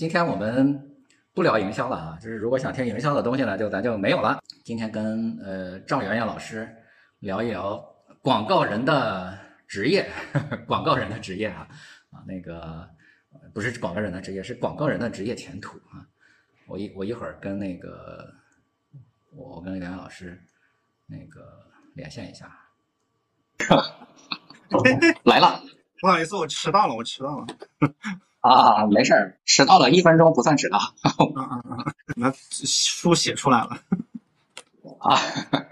今天我们不聊营销了啊，就是如果想听营销的东西呢，就咱就没有了。今天跟呃赵媛媛老师聊一聊广告人的职业，广告人的职业啊啊那个不是广告人的职业，是广告人的职业前途啊。我一我一会儿跟那个我我跟袁老师那个连线一下，来了。不好意思，我迟到了，我迟到了。啊，没事儿，迟到了一分钟不算迟到。啊啊啊！那书写出来了。啊，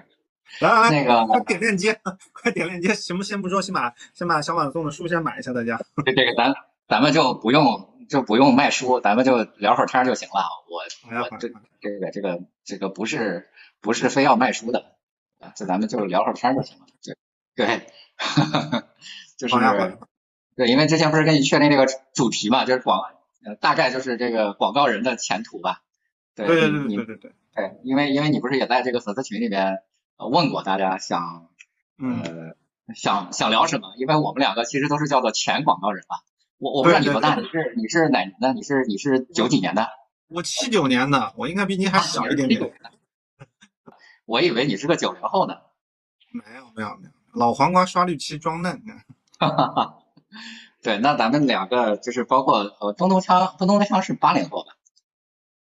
来来来，那个快点链接，快点链接。行不？先不说，先把先把小马送的书先买一下，大家。这这个咱咱们就不用就不用卖书，咱们就聊会儿天就行了。我我这这个这个这个不是不是非要卖书的啊，这咱们就聊会儿天就行了。对对，就是。对，因为之前不是跟你确定这个主题嘛，就是广，呃，大概就是这个广告人的前途吧。对对对对对对。对，因为因为你不是也在这个粉丝群里面问过大家想，呃，想想聊什么？因为我们两个其实都是叫做前广告人嘛。我我不知道你多大，你是你是哪年的？你是你是九几年的？我七九年的，我应该比你还小一点点。我以为你是个九零后呢。没有没有没有，老黄瓜刷绿漆装嫩。哈哈哈。对，那咱们两个就是包括呃，东东枪，东东枪是八零后吧？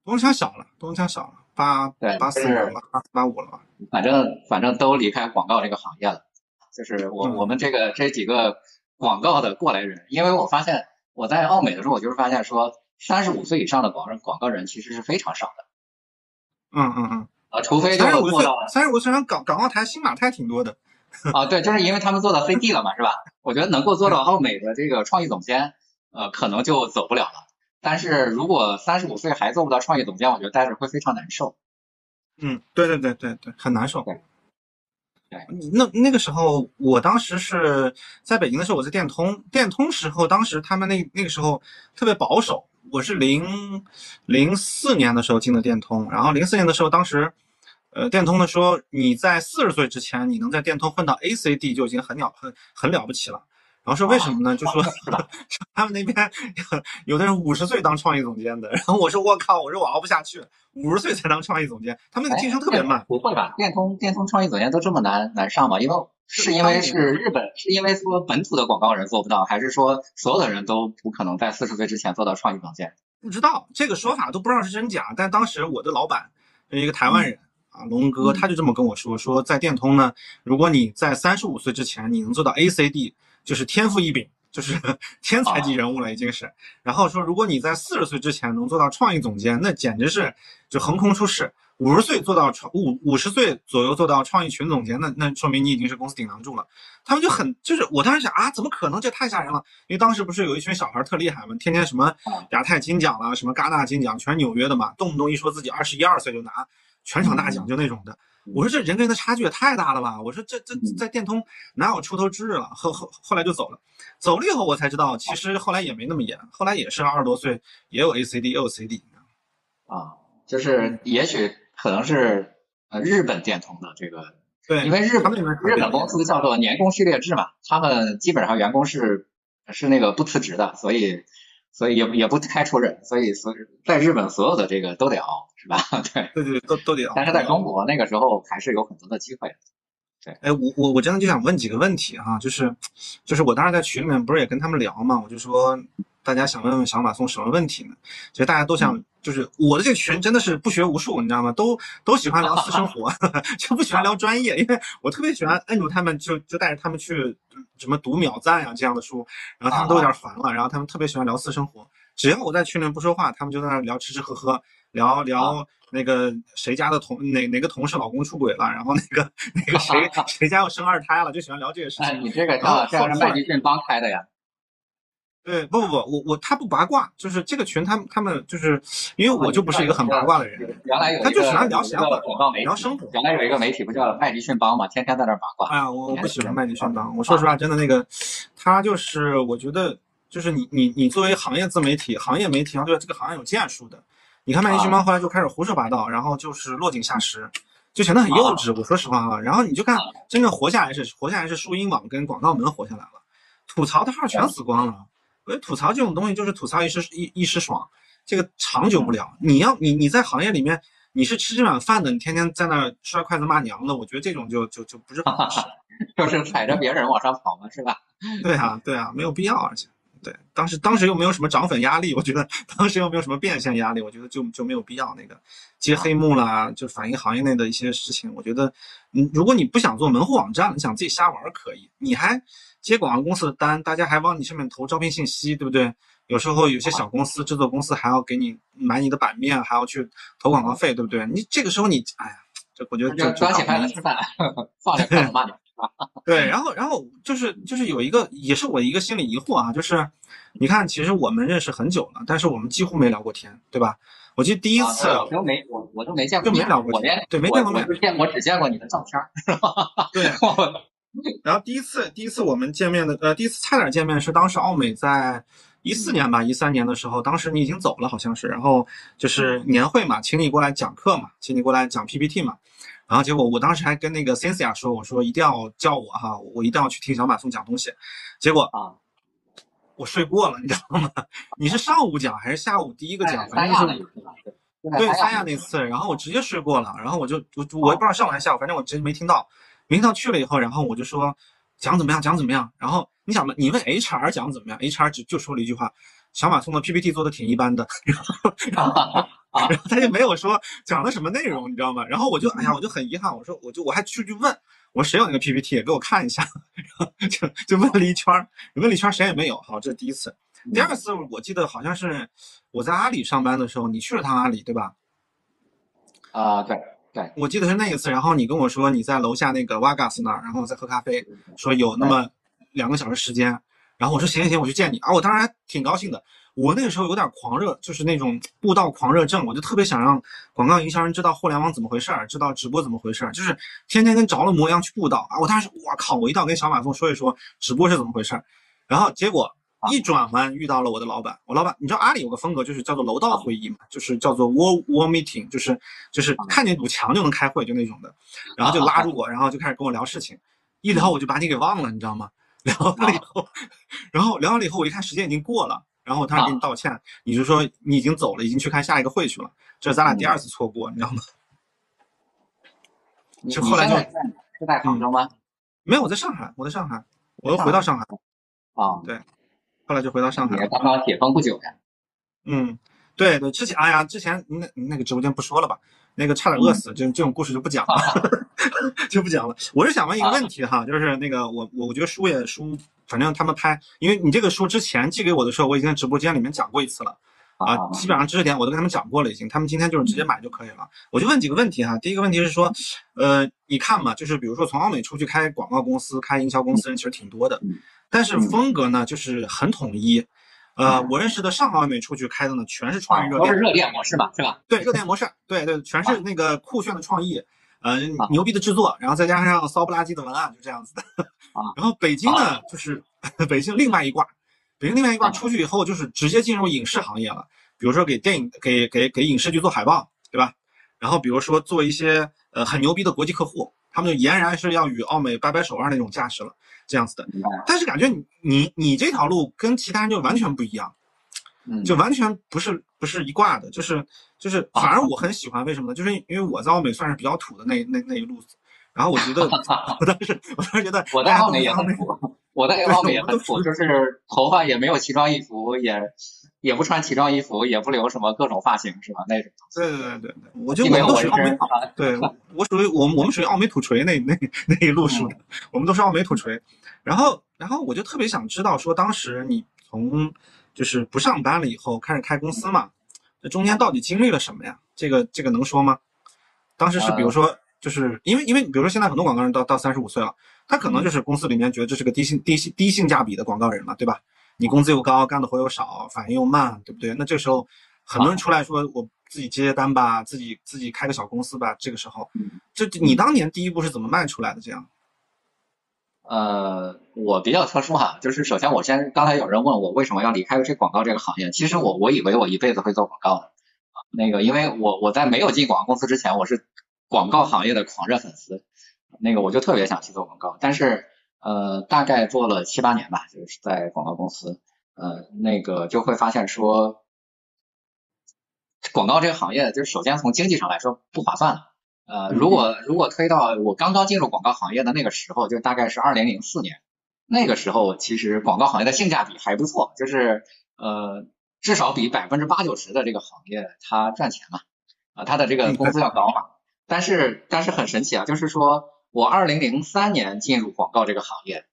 东东锵小了，东东锵小了，八对八四了，八八五了吧？反正反正都离开广告这个行业了。就是我我们这个这几个广告的过来人，因为我发现我在奥美的时候，我就是发现说三十五岁以上的广广告人其实是非常少的。嗯嗯嗯。啊，除非三十五岁，三十五岁上港港澳台新马泰挺多的。啊，对，就是因为他们做到 CD 了嘛，是吧？我觉得能够做到奥美的这个创意总监，呃，可能就走不了了。但是如果三十五岁还做不到创意总监，我觉得待着会非常难受。嗯，对对对对对，很难受。对，对。那那个时候，我当时是在北京的时候，我在电通，电通时候，当时他们那那个时候特别保守。我是零零四年的时候进的电通，然后零四年的时候，当时。呃，电通的说，你在四十岁之前，你能在电通混到 ACD 就已经很了很很了不起了。然后说为什么呢？就说 他们那边有的人五十岁当创意总监的。然后我说我靠，我说我熬不下去，五十岁才当创意总监，他们那个晋升特别慢。不会吧？电通电通创意总监都这么难难上吗？因为是因为是日本，是因为说本土的广告人做不到，还是说所有的人都不可能在四十岁之前做到创意总监？不知道这个说法都不知道是真假。但当时我的老板是一个台湾人。啊，龙哥他就这么跟我说，说在电通呢，如果你在三十五岁之前你能做到 ACD，就是天赋异禀，就是 天才级人物了，已经是。然后说，如果你在四十岁之前能做到创意总监，那简直是就横空出世。五十岁做到创五五十岁左右做到创意群总监，那那说明你已经是公司顶梁柱了。他们就很就是我当时想啊，怎么可能？这太吓人了。因为当时不是有一群小孩特厉害嘛？天天什么亚太金奖了，什么戛纳金奖，全纽约的嘛，动不动一说自己二十一二岁就拿。全场大奖就那种的，我说这人跟人的差距也太大了吧！我说这这在电通哪有出头之日了？后后后来就走了，走了以后我才知道，其实后来也没那么严，后来也是二十多岁也有 ACD 也有 CD 啊，就是也许可能是呃日本电通的这个，对，因为日本日本公司叫做年功序列制嘛，他们基本上员工是是那个不辞职的，所以。所以也也不开除人，所以所以在日本所有的这个都得熬，是吧？对 对对，都都得熬。但是在中国那个时候还是有很多的机会。对，哎，我我我真的就想问几个问题哈，就是就是我当时在群里面不是也跟他们聊嘛，我就说大家想问问小马送什么问题呢？其实大家都想，就是我的这个群真的是不学无术，你知道吗？都都喜欢聊私生活，就不喜欢聊专业，因为我特别喜欢摁住他们，就就带着他们去。什么读秒赞啊这样的书，然后他们都有点烦了，然后他们特别喜欢聊私生活，只要我在群里面不说话，他们就在那聊吃吃喝喝，聊聊那个谁家的同哪哪个同事老公出轨了，然后那个那个谁 谁家要生二胎了，就喜欢聊这个事情。哎，你这个叫这是麦迪逊帮开的呀？对，不不不，我我他不八卦，就是这个群，他们他们就是因为我就不是一个很八卦的人，原来有他就喜欢聊闲话，聊生活。原来有一个媒体不叫麦迪逊帮嘛，天天在那八卦。哎呀，我我不喜欢麦迪逊帮，我说实话，真的那个，他就是我觉得就是你你你作为行业自媒体、行业媒体，对这个行业有建树的，你看麦迪逊猫后来就开始胡说八道，然后就是落井下石，就显得很幼稚。我说实话啊，然后你就看真正活下来是活下来是树荫网跟广告门活下来了，吐槽的号全死光了。我觉得吐槽这种东西就是吐槽一时一一时爽，这个长久不了。你要你你在行业里面你是吃这碗饭的，你天天在那摔筷子骂娘的，我觉得这种就就就不是很合适。就是踩着别人往上跑嘛，是吧？对啊，对啊，没有必要，而且。对，当时当时又没有什么涨粉压力，我觉得当时又没有什么变现压力，我觉得就就没有必要那个接黑幕啦，就反映行业内的一些事情。我觉得，嗯，如果你不想做门户网站，你想自己瞎玩可以，你还接广告公司的单，大家还往你上面投招聘信息，对不对？有时候有些小公司、制作公司还要给你买你的版面，还要去投广告费，对不对？你这个时候你，哎呀，这我觉得就抓起筷子吃饭，放着筷子骂你。对，然后，然后就是就是有一个，也是我一个心理疑惑啊，就是你看，其实我们认识很久了，但是我们几乎没聊过天，对吧？我记得第一次我都没我我都没见过，就没聊过，我连对没见过面，见我只见过你的照片，是吧？对。然后第一次第一次我们见面的，呃，第一次差点见面是当时奥美在一四年吧，一三年的时候，当时你已经走了，好像是，然后就是年会嘛，请你过来讲课嘛，请你过来讲 PPT 嘛。然后结果我当时还跟那个 Cynthia 说，我说一定要叫我哈，我一定要去听小马送讲东西。结果啊，我睡过了，你知道吗？你是上午讲还是下午第一个讲？反正是对三亚那次，然后我直接睡过了。然后我就我我也不知道上午还是下午，反正我直接没听到。没听到去了以后，然后我就说讲怎么样，讲怎么样。然后你想嘛，你问 HR 讲怎么样，HR 只就说了一句话。小马送的 PPT 做的挺一般的，然 后然后他就没有说讲了什么内容，你知道吗？然后我就哎呀，我就很遗憾，我说我就我还去去问，我说谁有那个 PPT 给我看一下，然后就就问了一圈，问了一圈谁也没有。好，这是第一次。第二次我记得好像是我在阿里上班的时候，你去了趟阿里，对吧？啊，对对，我记得是那一次。然后你跟我说你在楼下那个 Vagas 那儿，然后在喝咖啡，说有那么两个小时时间。然后我说行行行，我去见你啊！我当时还挺高兴的。我那个时候有点狂热，就是那种布道狂热症，我就特别想让广告营销人知道互联网怎么回事儿，知道直播怎么回事儿，就是天天跟着了魔一样去布道啊！我当时我靠，我一定要跟小马蜂说一说直播是怎么回事儿。然后结果一转弯遇到了我的老板，我老板你知道阿里有个风格就是叫做楼道会议嘛，就是叫做 wall wall meeting，就是就是看见堵墙就能开会就那种的。然后就拉住 我，然后就开始跟我聊事情，一聊我就把你给忘了，你知道吗？聊完了以后，然后聊完了以后，我一看时间已经过了，然后他给你道歉，你就说你已经走了，已经去看下一个会去了，这是咱俩第二次错过，你知道吗？就后来就是在杭州吗？没有，我在上海，我在上海，我又回到上海。啊，对，后来就回到上海。刚刚解封不久呀。嗯，对对，之前哎呀，之前那那个直播间不说了吧。那个差点饿死，这这种故事就不讲了，就不讲了。我是想问一个问题哈，就是那个我我我觉得输也书，反正他们拍，因为你这个书之前寄给我的时候，我已经在直播间里面讲过一次了。啊，基本上知识点我都跟他们讲过了已经，他们今天就是直接买就可以了。我就问几个问题哈，第一个问题是说，呃，你看嘛，就是比如说从奥美出去开广告公司、开营销公司人其实挺多的，但是风格呢就是很统一。呃，我认识的上奥美出去开的呢，全是创意热点，都是热店模式吧，是吧？对，热点模式，对对，全是那个酷炫的创意，呃，牛逼的制作，然后再加上骚不拉几的文案，就这样子的。啊，然后北京呢，就是 北京另外一挂，北京另外一挂出去以后，就是直接进入影视行业了，比如说给电影、给给给影视剧做海报，对吧？然后比如说做一些呃很牛逼的国际客户，他们就俨然是要与奥美掰掰手腕那种架势了。这样子的，但是感觉你你你这条路跟其他人就完全不一样，就完全不是不是一挂的，就是就是反而我很喜欢，为什么呢？就是因为我在奥美算是比较土的那那那一路子，然后我觉得 我当时我当时觉得我在奥美也很土，我在奥美也很土，就是头发也没有奇装异服，也也不穿奇装异服，也不留什么各种发型，是吧？那种。对对对对对，我就我们都属于奥美，对我属于我们我们属于奥美土锤那那那一路数的，我们都是奥美土锤。然后，然后我就特别想知道，说当时你从就是不上班了以后开始开公司嘛，这中间到底经历了什么呀？这个这个能说吗？当时是比如说，就是因为因为比如说现在很多广告人到到三十五岁了，他可能就是公司里面觉得这是个低性低性低性价比的广告人嘛，对吧？你工资又高，干的活又少，反应又慢，对不对？那这个时候很多人出来说，我自己接接单吧，自己自己开个小公司吧。这个时候，这你当年第一步是怎么迈出来的？这样？呃，我比较特殊哈，就是首先我先刚才有人问我为什么要离开这广告这个行业，其实我我以为我一辈子会做广告的，那个因为我我在没有进广告公司之前，我是广告行业的狂热粉丝，那个我就特别想去做广告，但是呃大概做了七八年吧，就是在广告公司，呃那个就会发现说，广告这个行业，就是首先从经济上来说不划算了。呃，如果如果推到我刚刚进入广告行业的那个时候，就大概是二零零四年，那个时候其实广告行业的性价比还不错，就是呃至少比百分之八九十的这个行业它赚钱嘛，啊它的这个工资要高嘛。但是但是很神奇啊，就是说我二零零三年进入广告这个行业，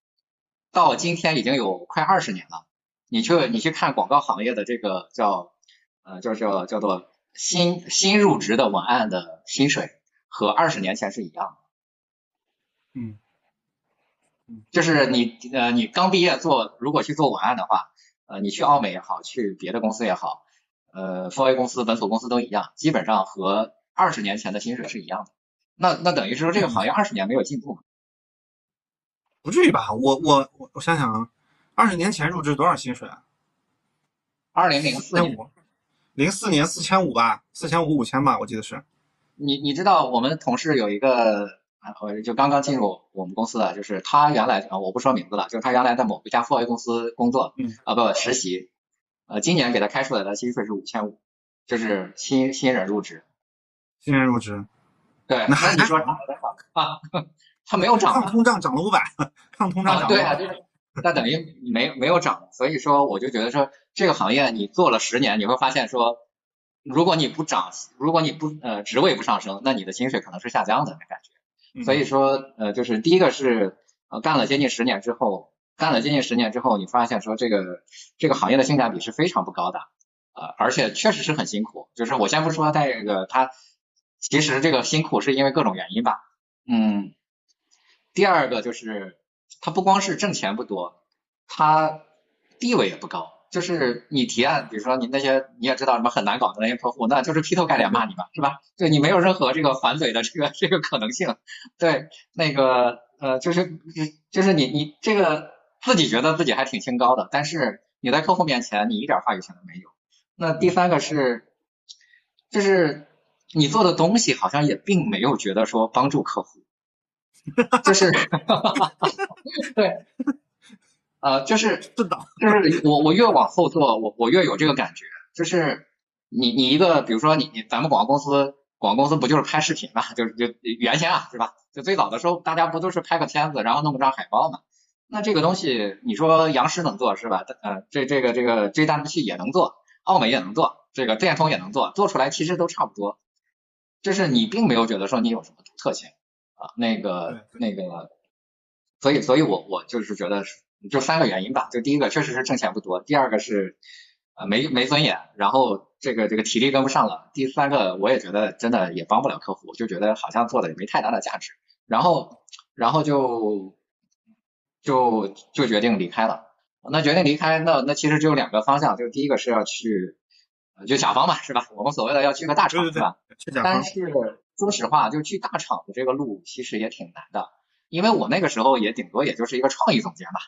到今天已经有快二十年了。你去你去看广告行业的这个叫呃叫叫叫做新新入职的文案的薪水。和二十年前是一样的，嗯，就是你呃你刚毕业做如果去做文案的话，呃你去奥美也好，去别的公司也好，呃 f A 公司本土公司都一样，基本上和二十年前的薪水是一样的。那那等于是说这个行业二十年没有进步吗？不至于吧？我我我我想想啊，二十年前入职多少薪水啊？二零零四年，零四年四千五吧，四千五五千吧，我记得是。你你知道我们同事有一个啊，就刚刚进入我们公司的，就是他原来啊，我不说名字了，就是他原来在某一家富 A 公司工作，嗯啊不实习，呃今年给他开出来的薪水是五千五，就是新新人入职，新人入职，对，那你说啊，他没有涨，抗通胀涨了五百，抗通胀涨，对啊，就是那等于没没有涨，所以说我就觉得说这个行业你做了十年，你会发现说。如果你不涨，如果你不呃职位不上升，那你的薪水可能是下降的那感觉。所以说呃就是第一个是呃干了接近十年之后，干了接近十年之后，你发现说这个这个行业的性价比是非常不高的，呃而且确实是很辛苦。就是我先不说这个它其实这个辛苦是因为各种原因吧，嗯，第二个就是它不光是挣钱不多，它地位也不高。就是你提案，比如说你那些你也知道什么很难搞的那些客户，那就是劈头盖脸骂你吧，是吧？对你没有任何这个还嘴的这个这个可能性。对，那个呃，就是就是你你这个自己觉得自己还挺清高的，但是你在客户面前你一点话语权都没有。那第三个是，就是你做的东西好像也并没有觉得说帮助客户，就是 对。呃，就是是的，就是我我越往后做，我我越有这个感觉，就是你你一个，比如说你你咱们广告公司，广告公司不就是拍视频嘛，就是就原先啊，是吧？就最早的时候，大家不都是拍个片子，然后弄个张海报嘛？那这个东西，你说杨师能做是吧？呃，这这个这个这大陆器也能做，奥美也能做，这个电通也能做，做出来其实都差不多，就是你并没有觉得说你有什么独特性啊，那个那个，所以所以我我就是觉得是。就三个原因吧，就第一个确实是挣钱不多，第二个是呃没没尊严，然后这个这个体力跟不上了，第三个我也觉得真的也帮不了客户，就觉得好像做的也没太大的价值，然后然后就就就决定离开了。那决定离开，那那其实只有两个方向，就第一个是要去就甲方嘛，是吧？我们所谓的要去个大厂，是吧？但是说实话，就去大厂的这个路其实也挺难的，因为我那个时候也顶多也就是一个创意总监吧。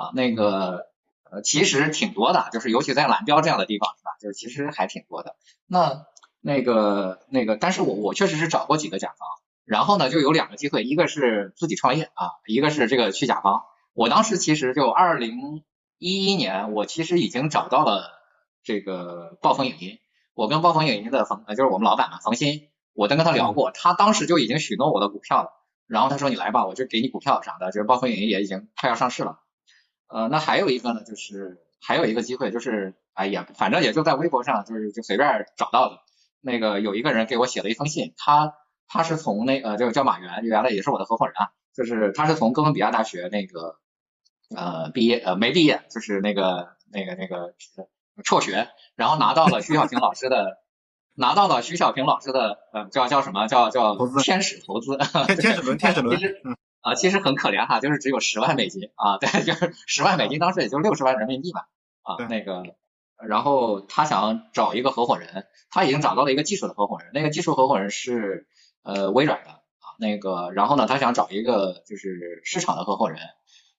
啊，那个呃，其实挺多的，就是尤其在蓝标这样的地方，是吧？就是其实还挺多的。那那个那个，但是我我确实是找过几个甲方，然后呢，就有两个机会，一个是自己创业啊，一个是这个去甲方。我当时其实就二零一一年，我其实已经找到了这个暴风影音。我跟暴风影音的冯，就是我们老板嘛，冯鑫，我都跟他聊过，他当时就已经许诺我的股票了。然后他说你来吧，我就给你股票啥的。就是暴风影音也已经快要上市了。呃，那还有一个呢，就是还有一个机会，就是哎呀，反正也就在微博上，就是就随便找到的。那个有一个人给我写了一封信，他他是从那呃，就叫马原，原来也是我的合伙人啊，就是他是从哥伦比亚大学那个呃毕业呃没毕业，就是那个那个那个辍学，然后拿到了徐小平老师的拿到了徐小平老师的呃叫叫什么叫叫天使投资，天天使轮天使轮。啊，其实很可怜哈，就是只有十万美金啊，对，就是十万美金，当时也就六十万人民币吧，啊，那个，然后他想找一个合伙人，他已经找到了一个技术的合伙人，那个技术合伙人是呃微软的啊，那个，然后呢，他想找一个就是市场的合伙人，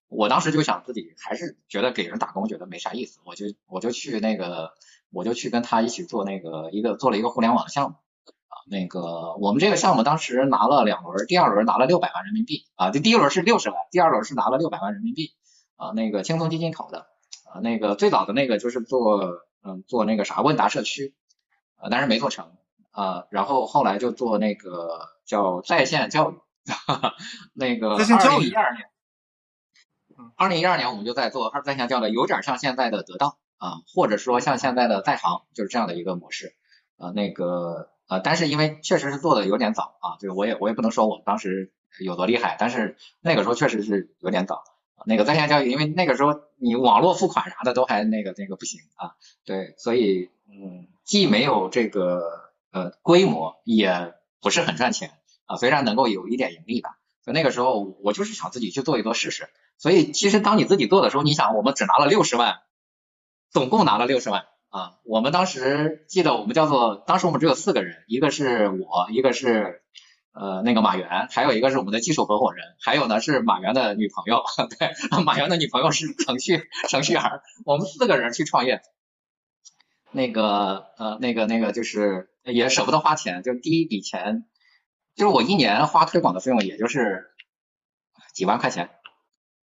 我当时就想自己还是觉得给人打工觉得没啥意思，我就我就去那个，我就去跟他一起做那个一个做了一个互联网的项目。那个我们这个项目当时拿了两轮，第二轮拿了六百万人民币啊，这第一轮是六十万，第二轮是拿了六百万人民币啊，那个轻松基金投的啊，那个最早的那个就是做嗯做那个啥问答社区啊，但是没做成啊。然后后来就做那个叫在线教育，哈 哈那个在线教育一二年，二零一二年我们就在做二在线教育，有点像现在的得到啊，或者说像现在的在行，就是这样的一个模式。啊，那个呃，但是因为确实是做的有点早啊，就是我也我也不能说我当时有多厉害，但是那个时候确实是有点早。那个在线教育，因为那个时候你网络付款啥的都还那个那个不行啊，对，所以嗯，既没有这个呃规模，也不是很赚钱啊，虽然能够有一点盈利吧。所以那个时候我就是想自己去做一做试试。所以其实当你自己做的时候，你想我们只拿了六十万，总共拿了六十万啊。我们当时记得我们叫做，当时我们只有四个人，一个是我，一个是。呃，那个马原，还有一个是我们的技术合伙人，还有呢是马原的女朋友，对，马原的女朋友是程序程序员，我们四个人去创业，那个呃那个那个就是也舍不得花钱，就第一笔钱，就是我一年花推广的费用也就是几万块钱，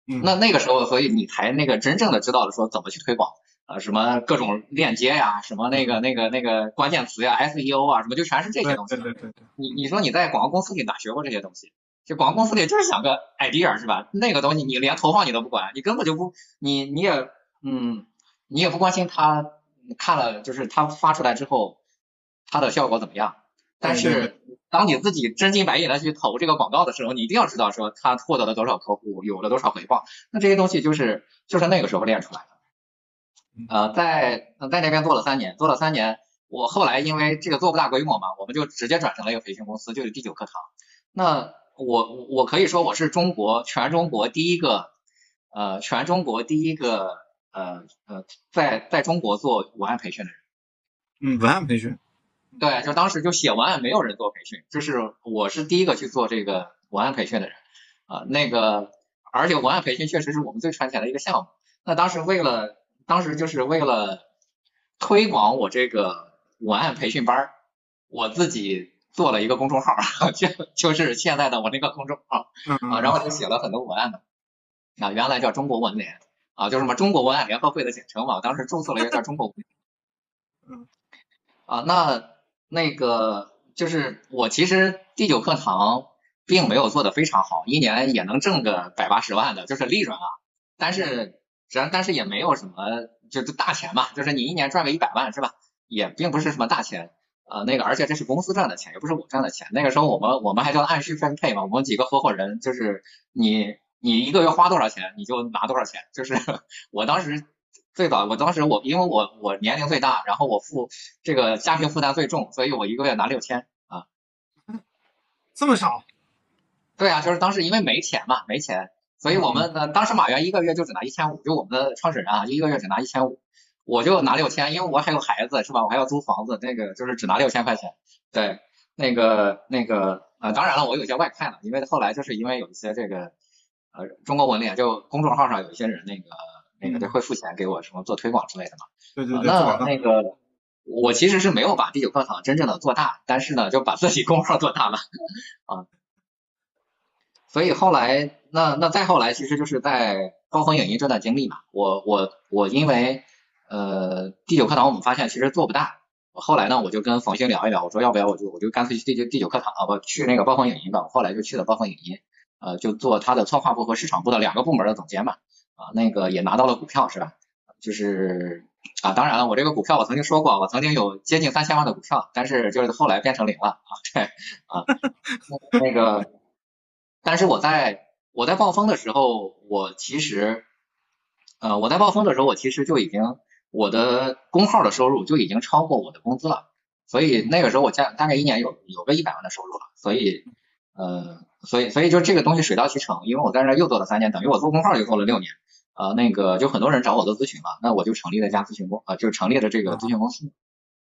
那那个时候，所以你才那个真正的知道了说怎么去推广。啊，什么各种链接呀，什么那个那个那个关键词呀，SEO 啊，什么就全是这些东西。对对对对。你你说你在广告公司里哪学过这些东西？就广告公司里就是想个 idea 是吧？那个东西你连投放你都不管，你根本就不，你你也嗯，你也不关心他看了就是他发出来之后他的效果怎么样。但是当你自己真金白银的去投这个广告的时候，你一定要知道说他获得了多少客户，有了多少回报。那这些东西就是就是那个时候练出来的。呃，在在那边做了三年，做了三年，我后来因为这个做不大规模嘛，我们就直接转成了一个培训公司，就是第九课堂。那我我可以说我是中国全中国第一个呃全中国第一个呃呃在在中国做文案培训的人。嗯，文案培训。对，就当时就写文案没有人做培训，就是我是第一个去做这个文案培训的人啊。那个而且文案培训确实是我们最赚钱的一个项目。那当时为了当时就是为了推广我这个文案培训班我自己做了一个公众号，就就是现在的我那个公众号啊，然后就写了很多文案的啊，原来叫中国文联啊，就什么中国文案联合会的简称嘛，当时注册了一个叫中国文联 嗯啊，那那个就是我其实第九课堂并没有做的非常好，一年也能挣个百八十万的，就是利润啊，但是。然，但是也没有什么，就是大钱嘛，就是你一年赚个一百万是吧？也并不是什么大钱，呃，那个，而且这是公司赚的钱，也不是我赚的钱。那个时候我们我们还叫按需分配嘛，我们几个合伙人就是你你一个月花多少钱，你就拿多少钱。就是 我当时最早，我当时我因为我我年龄最大，然后我负这个家庭负担最重，所以我一个月拿六千啊。这么少？对啊，就是当时因为没钱嘛，没钱。所以我们呢，当时马原一个月就只拿一千五，就我们的创始人啊，一个月只拿一千五，我就拿六千，因为我还有孩子是吧？我还要租房子，那个就是只拿六千块钱。对，那个那个呃，当然了，我有些外快了，因为后来就是因为有一些这个呃中国文联就公众号上有一些人那个那个就会付钱给我什么做推广之类的嘛。对对对。那那个我其实是没有把第九课堂真正的做大，但是呢就把自己公号做大了啊。所以后来，那那再后来，其实就是在暴风影音这段经历嘛。我我我因为呃第九课堂我们发现其实做不大，后来呢我就跟冯鑫聊一聊，我说要不要我就我就干脆去第九第九课堂啊，不去那个暴风影音吧。我后来就去了暴风影音，呃就做他的策划部和市场部的两个部门的总监嘛。啊那个也拿到了股票是吧？就是啊当然了，我这个股票我曾经说过，我曾经有接近三千万的股票，但是就是后来变成零了啊对啊那个。但是我在我在暴风的时候，我其实，呃，我在暴风的时候，我其实就已经我的工号的收入就已经超过我的工资了，所以那个时候我加大概一年有有个一百万的收入了，所以，呃，所以所以就这个东西水到渠成，因为我在那又做了三年，等于我做工号又做了六年，呃，那个就很多人找我做咨询嘛，那我就成立了一家咨询公，呃，就成立了这个咨询公司，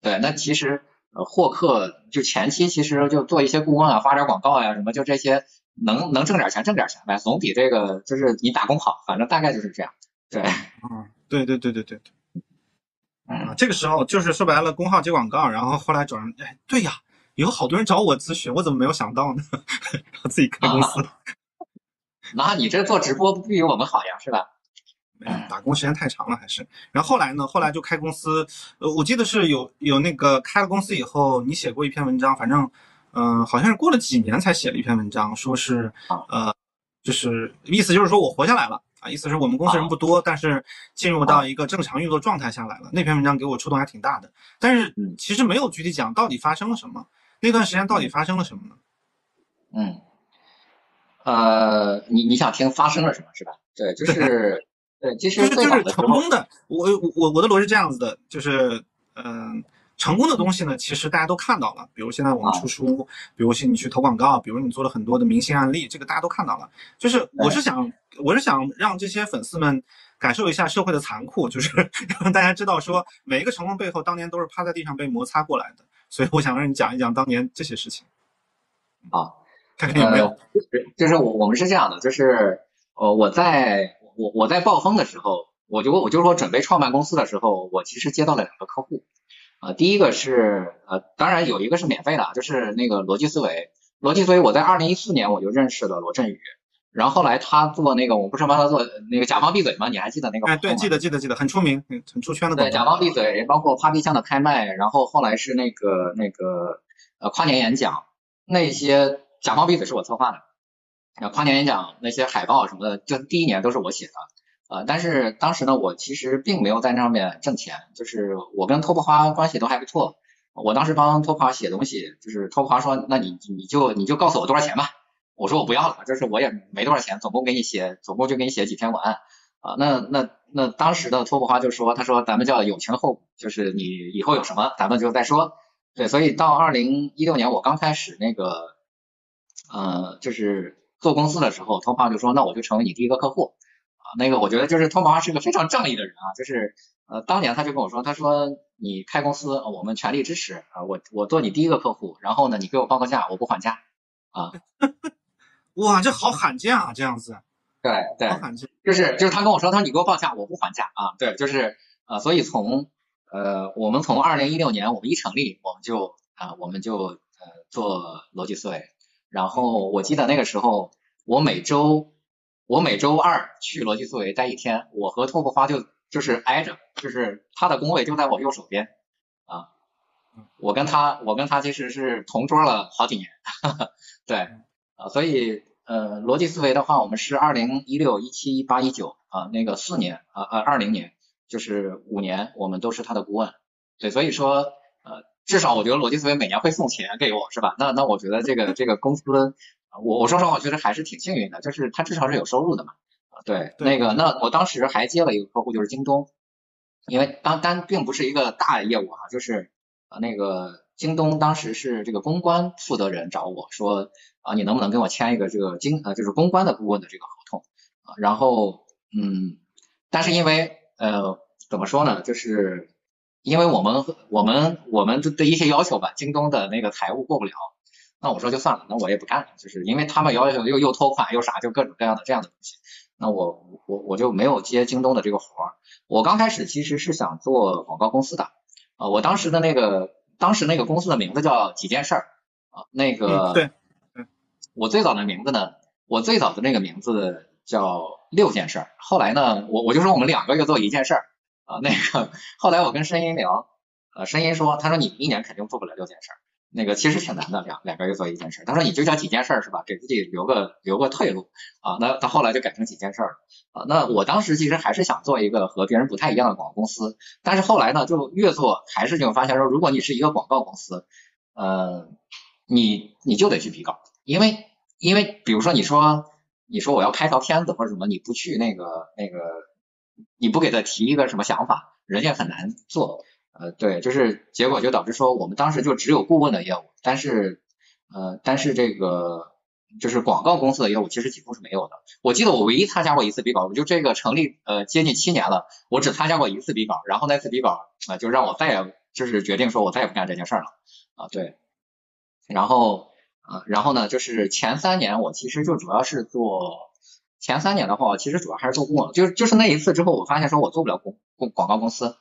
对，那其实呃获客就前期其实就做一些顾问啊，发点广告呀什么，就这些。能能挣点钱，挣点钱呗，总比这个就是你打工好，反正大概就是这样。对，嗯，对对对对对对。嗯，这个时候就是说白了，工号接广告，然后后来找人，哎，对呀，有好多人找我咨询，我怎么没有想到呢？自己开公司。那你这做直播不比我们好呀，是吧？哎，打工时间太长了还是。然后后来呢？后来就开公司，呃，我记得是有有那个开了公司以后，你写过一篇文章，反正，嗯、好像是过了几年才写了一篇文章，说是呃，就是意思就是说我活下来了啊，意思是我们公司人不多，但是进入到一个正常运作状态下来了。那篇文章给我触动还挺大的，但是嗯其实没有具体讲到底发生了什么，那段时间到底发生了什么呢？嗯，呃，你你想听发生了什么是吧？对，就是对，其就是实最就是成功的，我我我我的逻辑是这样子的，就是嗯、成功的东西呢，其实大家都看到了，比如现在我们出书，比如是你去投广告，比如你做了很多的明星案例，这个大家都看到了。就是我是想我是想让这些粉丝们感受一下社会的残酷，就是 让大家知道说每一个成功背后当年都是趴在地上被摩擦过来的，所以我想让你讲一讲当年这些事情。啊，看看有没有。呃，就是就是我我们是这样的，就是呃我在我我在暴风的时候，我就我就是说准备创办公司的时候，我其实接到了两个客户，呃，第一个是呃，当然有一个是免费的，就是那个逻辑思维，逻辑思维我在二零一四年我就认识了罗振宇，然后后来他做那个我不是帮他做那个甲方闭嘴吗？你还记得那个哎，对，记得记得记得，很出名，嗯很出圈的对，甲方闭嘴，包括 Papi 酱的开麦，然后后来是那个那个呃跨年演讲，那些甲方闭嘴是我策划的，呃跨年演讲那些海报什么的，就第一年都是我写的，呃，但是当时呢，我其实并没有在那上面挣钱，就是我跟托普花关系都还不错，我当时帮托普花写东西，就是托普花说，那你你就你就告诉我多少钱吧，我说我不要了，就是我也没多少钱，总共给你写，总共就给你写几篇文案。啊，那那那当时的托普花就说，他说咱们叫友情后，就是你以后有什么咱们就再说。对，所以到二零一六年我刚开始那个，呃，就是做公司的时候，托普花就说，那我就成为你第一个客户。啊，那个我觉得就是托布花是个非常正义的人啊，就是呃，当年他就跟我说，他说你开公司，呃我们全力支持啊，我我做你第一个客户，然后呢，你给我报个价，我不还价。啊，哇，这好罕见啊，这样子，对对，好罕见。就是就是他跟我说，他说你给我报价，我不还价啊。对，就是呃，所以从呃我们从二零一六年我们一成立，我们就啊、我们就呃做逻辑思维，然后我记得那个时候我每周我每周二去逻辑思维待一天，我和拓扑花就就是挨着，就是他的工位就在我右手边啊。我跟他我跟他其实是同桌了好几年，对啊，所以呃，逻辑思维的话，我们是二零一六、一七、一八、一九啊，那个四年啊呃二零年，就是五年，我们都是他的顾问。对，所以说呃，至少我觉得逻辑思维每年会送钱给我，是吧？那那我觉得这个这个公司，呃我我说实话，我觉得还是挺幸运的，就是他至少是有收入的嘛。啊，对，对那个那我当时还接了一个客户，就是京东，因为当单并不是一个大业务啊，就是呃那个京东当时是这个公关负责人找我说啊，你能不能跟我签一个这个经呃就是公关的顾问的这个合同啊？然后嗯，但是因为呃怎么说呢，就是因为我们我们我们的的一些要求吧，京东的那个财务过不了，那我说就算了，那我也不干了，就是因为他们要求又又拖款又啥，就各种各样的这样的东西，那我我我就没有接京东的这个活儿。我刚开始其实是想做广告公司的，啊，我当时的那个当时那个公司的名字叫几件事儿啊，那个、嗯，对，我最早的名字呢，我最早的那个名字叫六件事儿。后来呢，我我就说我们两个月做一件事儿啊。那个后来我跟申音聊，呃，申音说，他说你一年肯定做不了六件事儿，那个其实挺难的，两两个月做一件事。他说你就叫几件事是吧？给自己留个留个退路啊。那他后来就改成几件事了啊。那我当时其实还是想做一个和别人不太一样的广告公司，但是后来呢，就越做还是就发现说，如果你是一个广告公司，呃，你你就得去比稿，因为因为比如说你说你说我要拍条片子或者什么，你不去那个那个，你不给他提一个什么想法，人家很难做。呃，对，就是结果就导致说我们当时就只有顾问的业务，但是呃但是这个就是广告公司的业务其实几乎是没有的。我记得我唯一参加过一次比稿，我就这个成立呃接近七年了，我只参加过一次比稿，然后那次比稿啊、就让我再也就是决定说我再也不干这件事儿了啊，对。然后呃，然后呢，就是前三年我其实就主要是做，前三年的话，其实主要还是做顾问，就是就是那一次之后，我发现说我做不了公公广告公司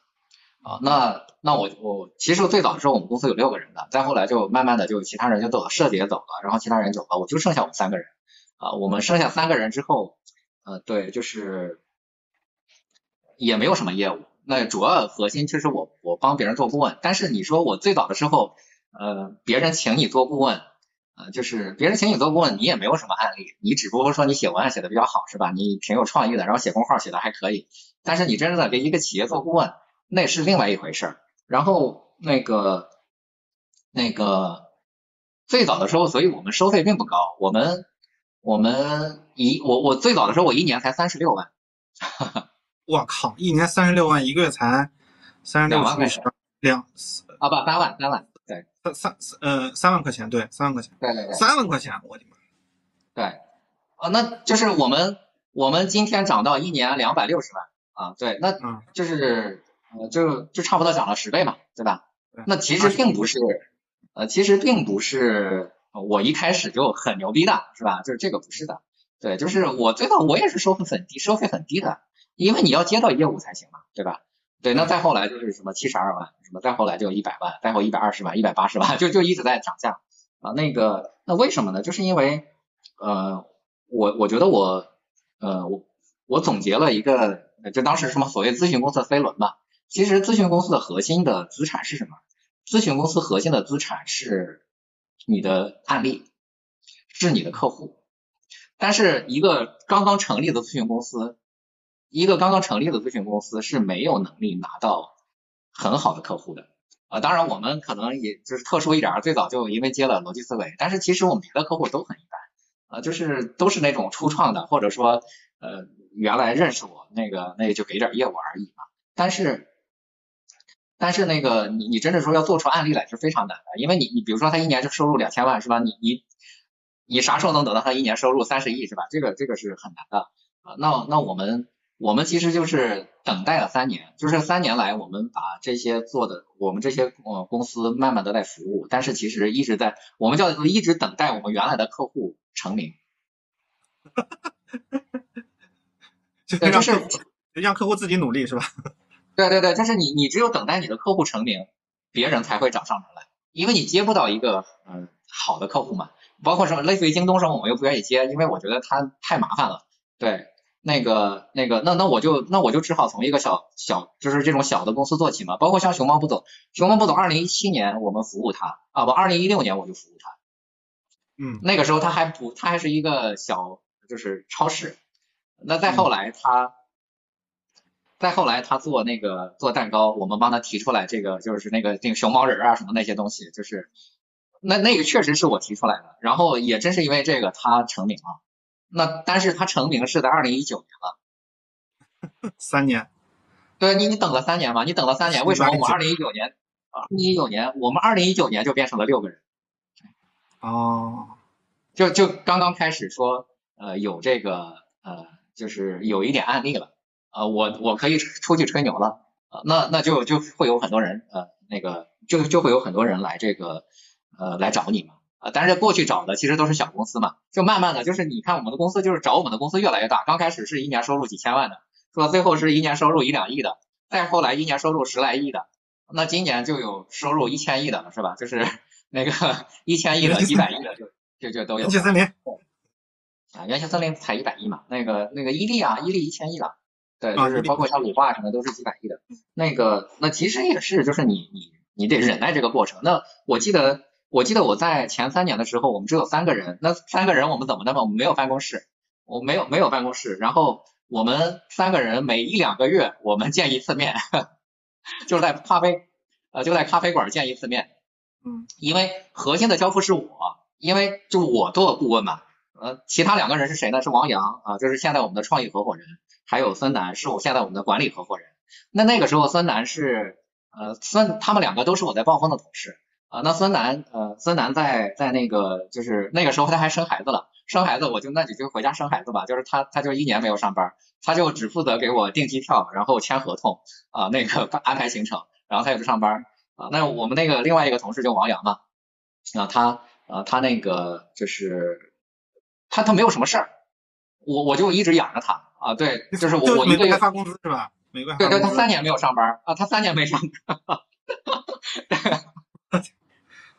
啊，那那我我其实最早的时候我们公司有六个人的，再后来就慢慢的就其他人就走了，设计也走了，然后其他人走了，我就剩下我们三个人啊，我们剩下三个人之后，呃，对，就是也没有什么业务。那主要核心其实我我帮别人做顾问，但是你说我最早的时候，呃，别人请你做顾问，呃，就是别人请你做顾问，你也没有什么案例，你只不过说你写文案写的比较好，是吧？你挺有创意的，然后写公号写的还可以。但是你真正的给一个企业做顾问，那是另外一回事儿。然后那个那个最早的时候，所以我们收费并不高，我们我们一我我最早的时候我一年才三十六万。我靠，一年三十六万，一个月才三十六除以十两啊不三万三万对三三呃三万块钱对三万块钱对对对三万块钱我的妈对啊那就是我们我们今天涨到一年两百六十万啊对那嗯就是呃就就差不多涨了十倍嘛对吧那其实并不是呃其实并不是我一开始就很牛逼的是吧就是这个不是的对就是我最早我也是收费很低收费很低的。因为你要接到业务才行嘛，对吧？对，那再后来就是什么七十二万，什么再后来就一百万，再后一百二十万、一百八十万，就就一直在涨价啊。那个，那为什么呢？就是因为呃，我我觉得我呃我我总结了一个，就当时什么所谓咨询公司的飞轮嘛。其实咨询公司的核心的资产是什么？咨询公司核心的资产是你的案例，是你的客户。但是一个刚刚成立的咨询公司。一个刚刚成立的咨询公司是没有能力拿到很好的客户的啊，当然我们可能也就是特殊一点，最早就因为接了逻辑思维，但是其实我们别的客户都很一般啊，就是都是那种初创的，或者说呃原来认识我那个那个就给点业务而已嘛。但是但是那个你你真的说要做出案例来是非常难的，因为你你比如说他一年就收入两千万是吧？你你你啥时候能等到他一年收入三十亿是吧？这个这个是很难的啊。那那我们。我们其实就是等待了三年，就是三年来我们把这些做的，我们这些呃公司慢慢的在服务，但是其实一直在，我们叫一直等待我们原来的客户成名。就是让客户让客户自己努力是吧？对对对，就是你你只有等待你的客户成名，别人才会找上门来，因为你接不到一个嗯好的客户嘛，包括什么类似于京东什么，我又不愿意接，因为我觉得它太麻烦了，对。那个那个那那我就那我就只好从一个小小就是这种小的公司做起嘛，包括像熊猫不走，熊猫不走，二零一七年我们服务他啊不，二零一六年我就服务他，嗯，那个时候他还不他还是一个小就是超市，那再后来他，再后来他做那个做蛋糕，我们帮他提出来这个就是那个那个熊猫人啊什么那些东西，就是那那个确实是我提出来的，然后也正是因为这个他成名了。那但是他成名是在二零一九年了，三年，对你你等了三年嘛？你等了三年，为什么我们二零一九年二零一九年我们二零一九年就变成了六个人？哦，就就刚刚开始说呃有这个呃就是有一点案例了，呃我我可以出去吹牛了，呃那那就就会有很多人呃那个就就会有很多人来这个呃来找你嘛。啊，但是过去找的其实都是小公司嘛，就慢慢的就是你看我们的公司就是找我们的公司越来越大，刚开始是一年收入几千万的，说最后是一年收入一两亿的，再后来一年收入十来亿的，那今年就有收入一千亿的了，是吧？就是 那个 一千亿的、几百亿的就就就都有。元气森林啊，元气森林才一百亿嘛，那个那个伊利啊，伊利一千亿了，对，就是包括像鲁化什么都是几百亿的，那个那其实也是就是你你你得忍耐这个过程。那我记得。我记得我在前三年的时候，我们只有三个人。那三个人我们怎么的嘛？我们没有办公室，我没有没有办公室。然后我们三个人每一两个月我们见一次面，就是在咖啡呃就在咖啡馆见一次面。嗯，因为核心的交付是我，因为就我做顾问嘛。呃，其他两个人是谁呢？是王阳啊，就是现在我们的创意合伙人，还有孙楠是我现在我们的管理合伙人。那那个时候孙楠是呃孙他们两个都是我在暴风的同事。啊，那孙楠，呃，孙楠在在那个就是那个时候他还生孩子了，生孩子我就那你就回家生孩子吧，就是他他就一年没有上班，他就只负责给我订机票，然后签合同，啊，那个安排行程，然后他也不上班，啊，那我们那个另外一个同事就王阳嘛，啊，他，啊，他那个就是他他没有什么事儿，我我就一直养着他，啊，对，就是我我一个月发工资是吧？每个月对对，他三年没有上班，啊，他三年没上班。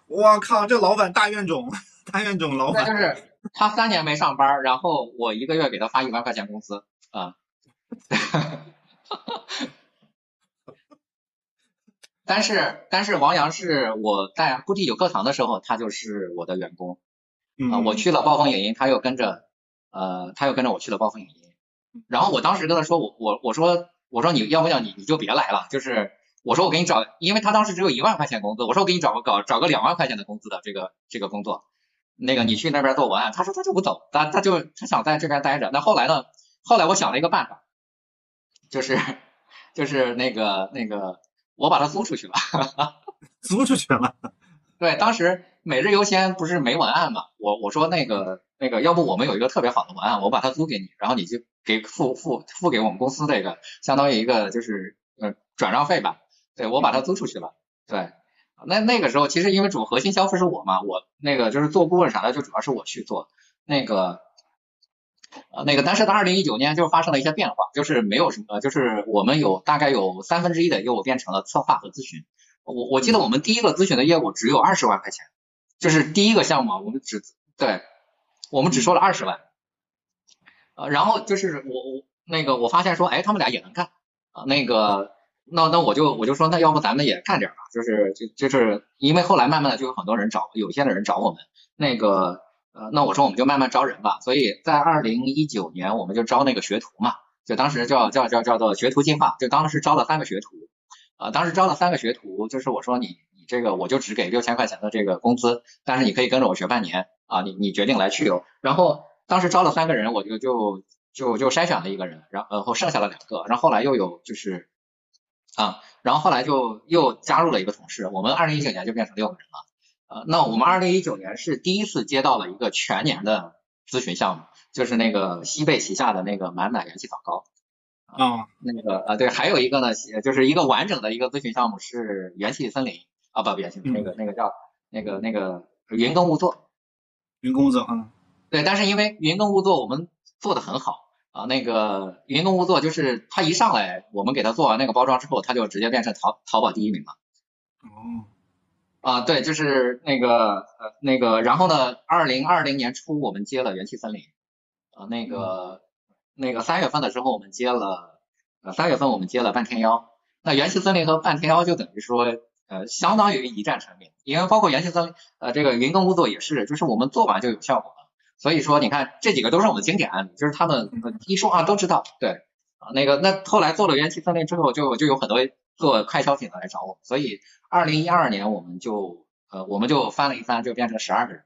我靠，这老板大怨种，大怨种老板。就是他三年没上班，然后我一个月给他发一万块钱工资啊。但是但是王阳是我在布地有课堂的时候，他就是我的员工啊。我去了暴风影音，他又跟着呃，他又跟着我去了暴风影音。然后我当时跟他说，我我我说我说你要不要你你就别来了，就是我说我给你找，因为他当时只有一万块钱工资，我说我给你找个搞找个两万块钱的工资的这个这个工作，那个你去那边做文案。他说他就不走，他他就他想在这边待着。那后来呢？后来我想了一个办法，就是就是那个那个。我把他租出去了，租出去了。对，当时每日优先不是没文案嘛，我我说那个那个，要不我们有一个特别好的文案，我把它租给你，然后你就给付付付给我们公司这个，相当于一个就是呃转让费吧。对，我把它租出去了。对，那那个时候其实因为主核心消费是我嘛，我那个就是做顾问啥的，就主要是我去做那个。呃，那个，但是到二零一九年就发生了一些变化，就是没有什么，就是我们有大概有三分之一的业务变成了策划和咨询。我我记得我们第一个咨询的业务只有二十万块钱，就是第一个项目啊，我们只对，我们只收了二十万。呃，然后就是我我那个我发现说，哎，他们俩也能干。啊，那个那那我就我就说，那要不咱们也干点吧，就是就就是因为后来慢慢的就有很多人找，有些的人找我们。那个。呃，那我说我们就慢慢招人吧，所以在二零一九年我们就招那个学徒嘛，就当时叫叫叫叫做学徒计划，就当时招了三个学徒，呃，当时招了三个学徒，就是我说你你这个我就只给六千块钱的这个工资，但是你可以跟着我学半年啊，你你决定来去留，然后当时招了三个人，我就就就就筛选了一个人，然后然后剩下了两个，然后后来又有就是啊，然后后来就又加入了一个同事，我们二零一九年就变成六个人了。呃，那我们二零一九年是第一次接到了一个全年的咨询项目，就是那个西贝旗下的那个满满元气枣糕。啊，那个呃对，还有一个呢，就是一个完整的一个咨询项目是元气森林啊，不，元气那个那个叫那个那个云耕物作。云耕物作，嗯，对，但是因为云耕物作我们做的很好啊，那个云耕物作就是他一上来，我们给他做完那个包装之后，他就直接变成淘淘宝第一名了。哦。啊，对，就是那个呃那个，然后呢，二零二零年初我们接了元气森林，啊那个那个三月份的时候我们接了，呃三月份我们接了半天妖，那元气森林和半天妖就等于说呃相当于一战成名，因为包括元气森林呃这个云耕工作也是，就是我们做完就有效果了，所以说你看这几个都是我们经典案例，就是他们一说啊都知道，对啊那个那后来做了元气森林之后就就有很多。做快消品的来找我，所以二零一二年我们就呃我们就翻了一番，就变成十二个人。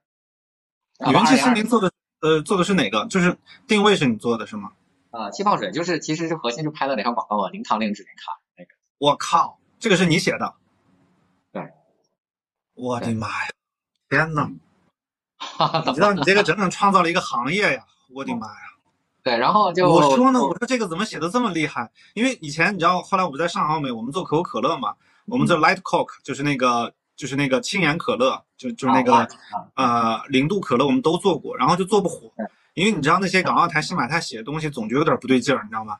元气森林做的呃做的是哪个？就是定位是你做的是吗？啊，气泡水就是其实是核心就拍了那条广告啊，零糖零脂零卡那个。我靠，这个是你写的？对。我的妈呀！天呐，你知道你这个整整创造了一个行业呀！我的妈呀！对，然后就我说呢，我说这个怎么写的这么厉害？因为以前你知道，后来我们在上奥美，我们做可口可乐嘛，我们做 Light Coke，就是那个就是那个轻盐可乐，就就是那个呃零度可乐，我们都做过，然后就做不火，因为你知道那些港澳台、新马泰写的东西总觉得有点不对劲儿，你知道吗？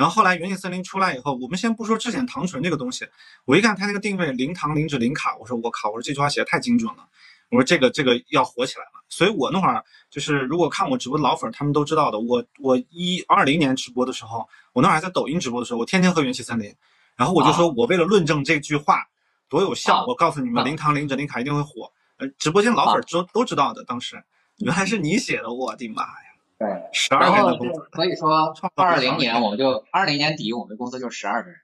然后后来元气森林出来以后，我们先不说质检糖醇这个东西，我一看它那个定位零糖零脂零卡，我说我靠，我说这句话写的太精准了。我说这个这个要火起来了，所以我那会儿就是如果看我直播的老粉，他们都知道的。我我一二零年直播的时候，我那会儿还在抖音直播的时候，我天天喝元气森林，然后我就说我为了论证这句话多有效，我告诉你们零糖零脂零卡一定会火。呃，直播间老粉都都知道的。当时原来是你写的，我的妈呀！对，十二年的工资。所以说二零年我们就二零年底我们公司就十二个人。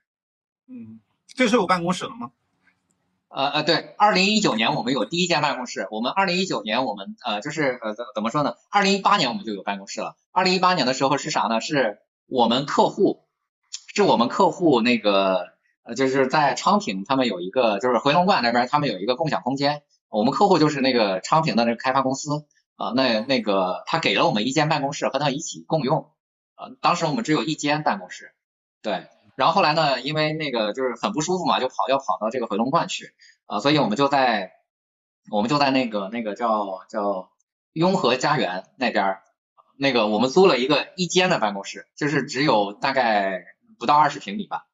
嗯，这是有办公室了吗？呃呃，对，二零一九年我们有第一间办公室。我们二零一九年我们呃就是呃怎怎么说呢？二零一八年我们就有办公室了。二零一八年的时候是啥呢？是我们客户，是我们客户那个呃就是在昌平，他们有一个就是回龙观那边他们有一个共享空间。我们客户就是那个昌平的那个开发公司啊，那那个他给了我们一间办公室和他一起共用。呃，当时我们只有一间办公室，对。然后后来呢，因为那个就是很不舒服嘛，就跑要跑到这个回龙观去啊，所以我们就在我们就在那个那个叫叫雍和家园那边，那个我们租了一个一间的办公室，就是只有大概不到二十平米吧，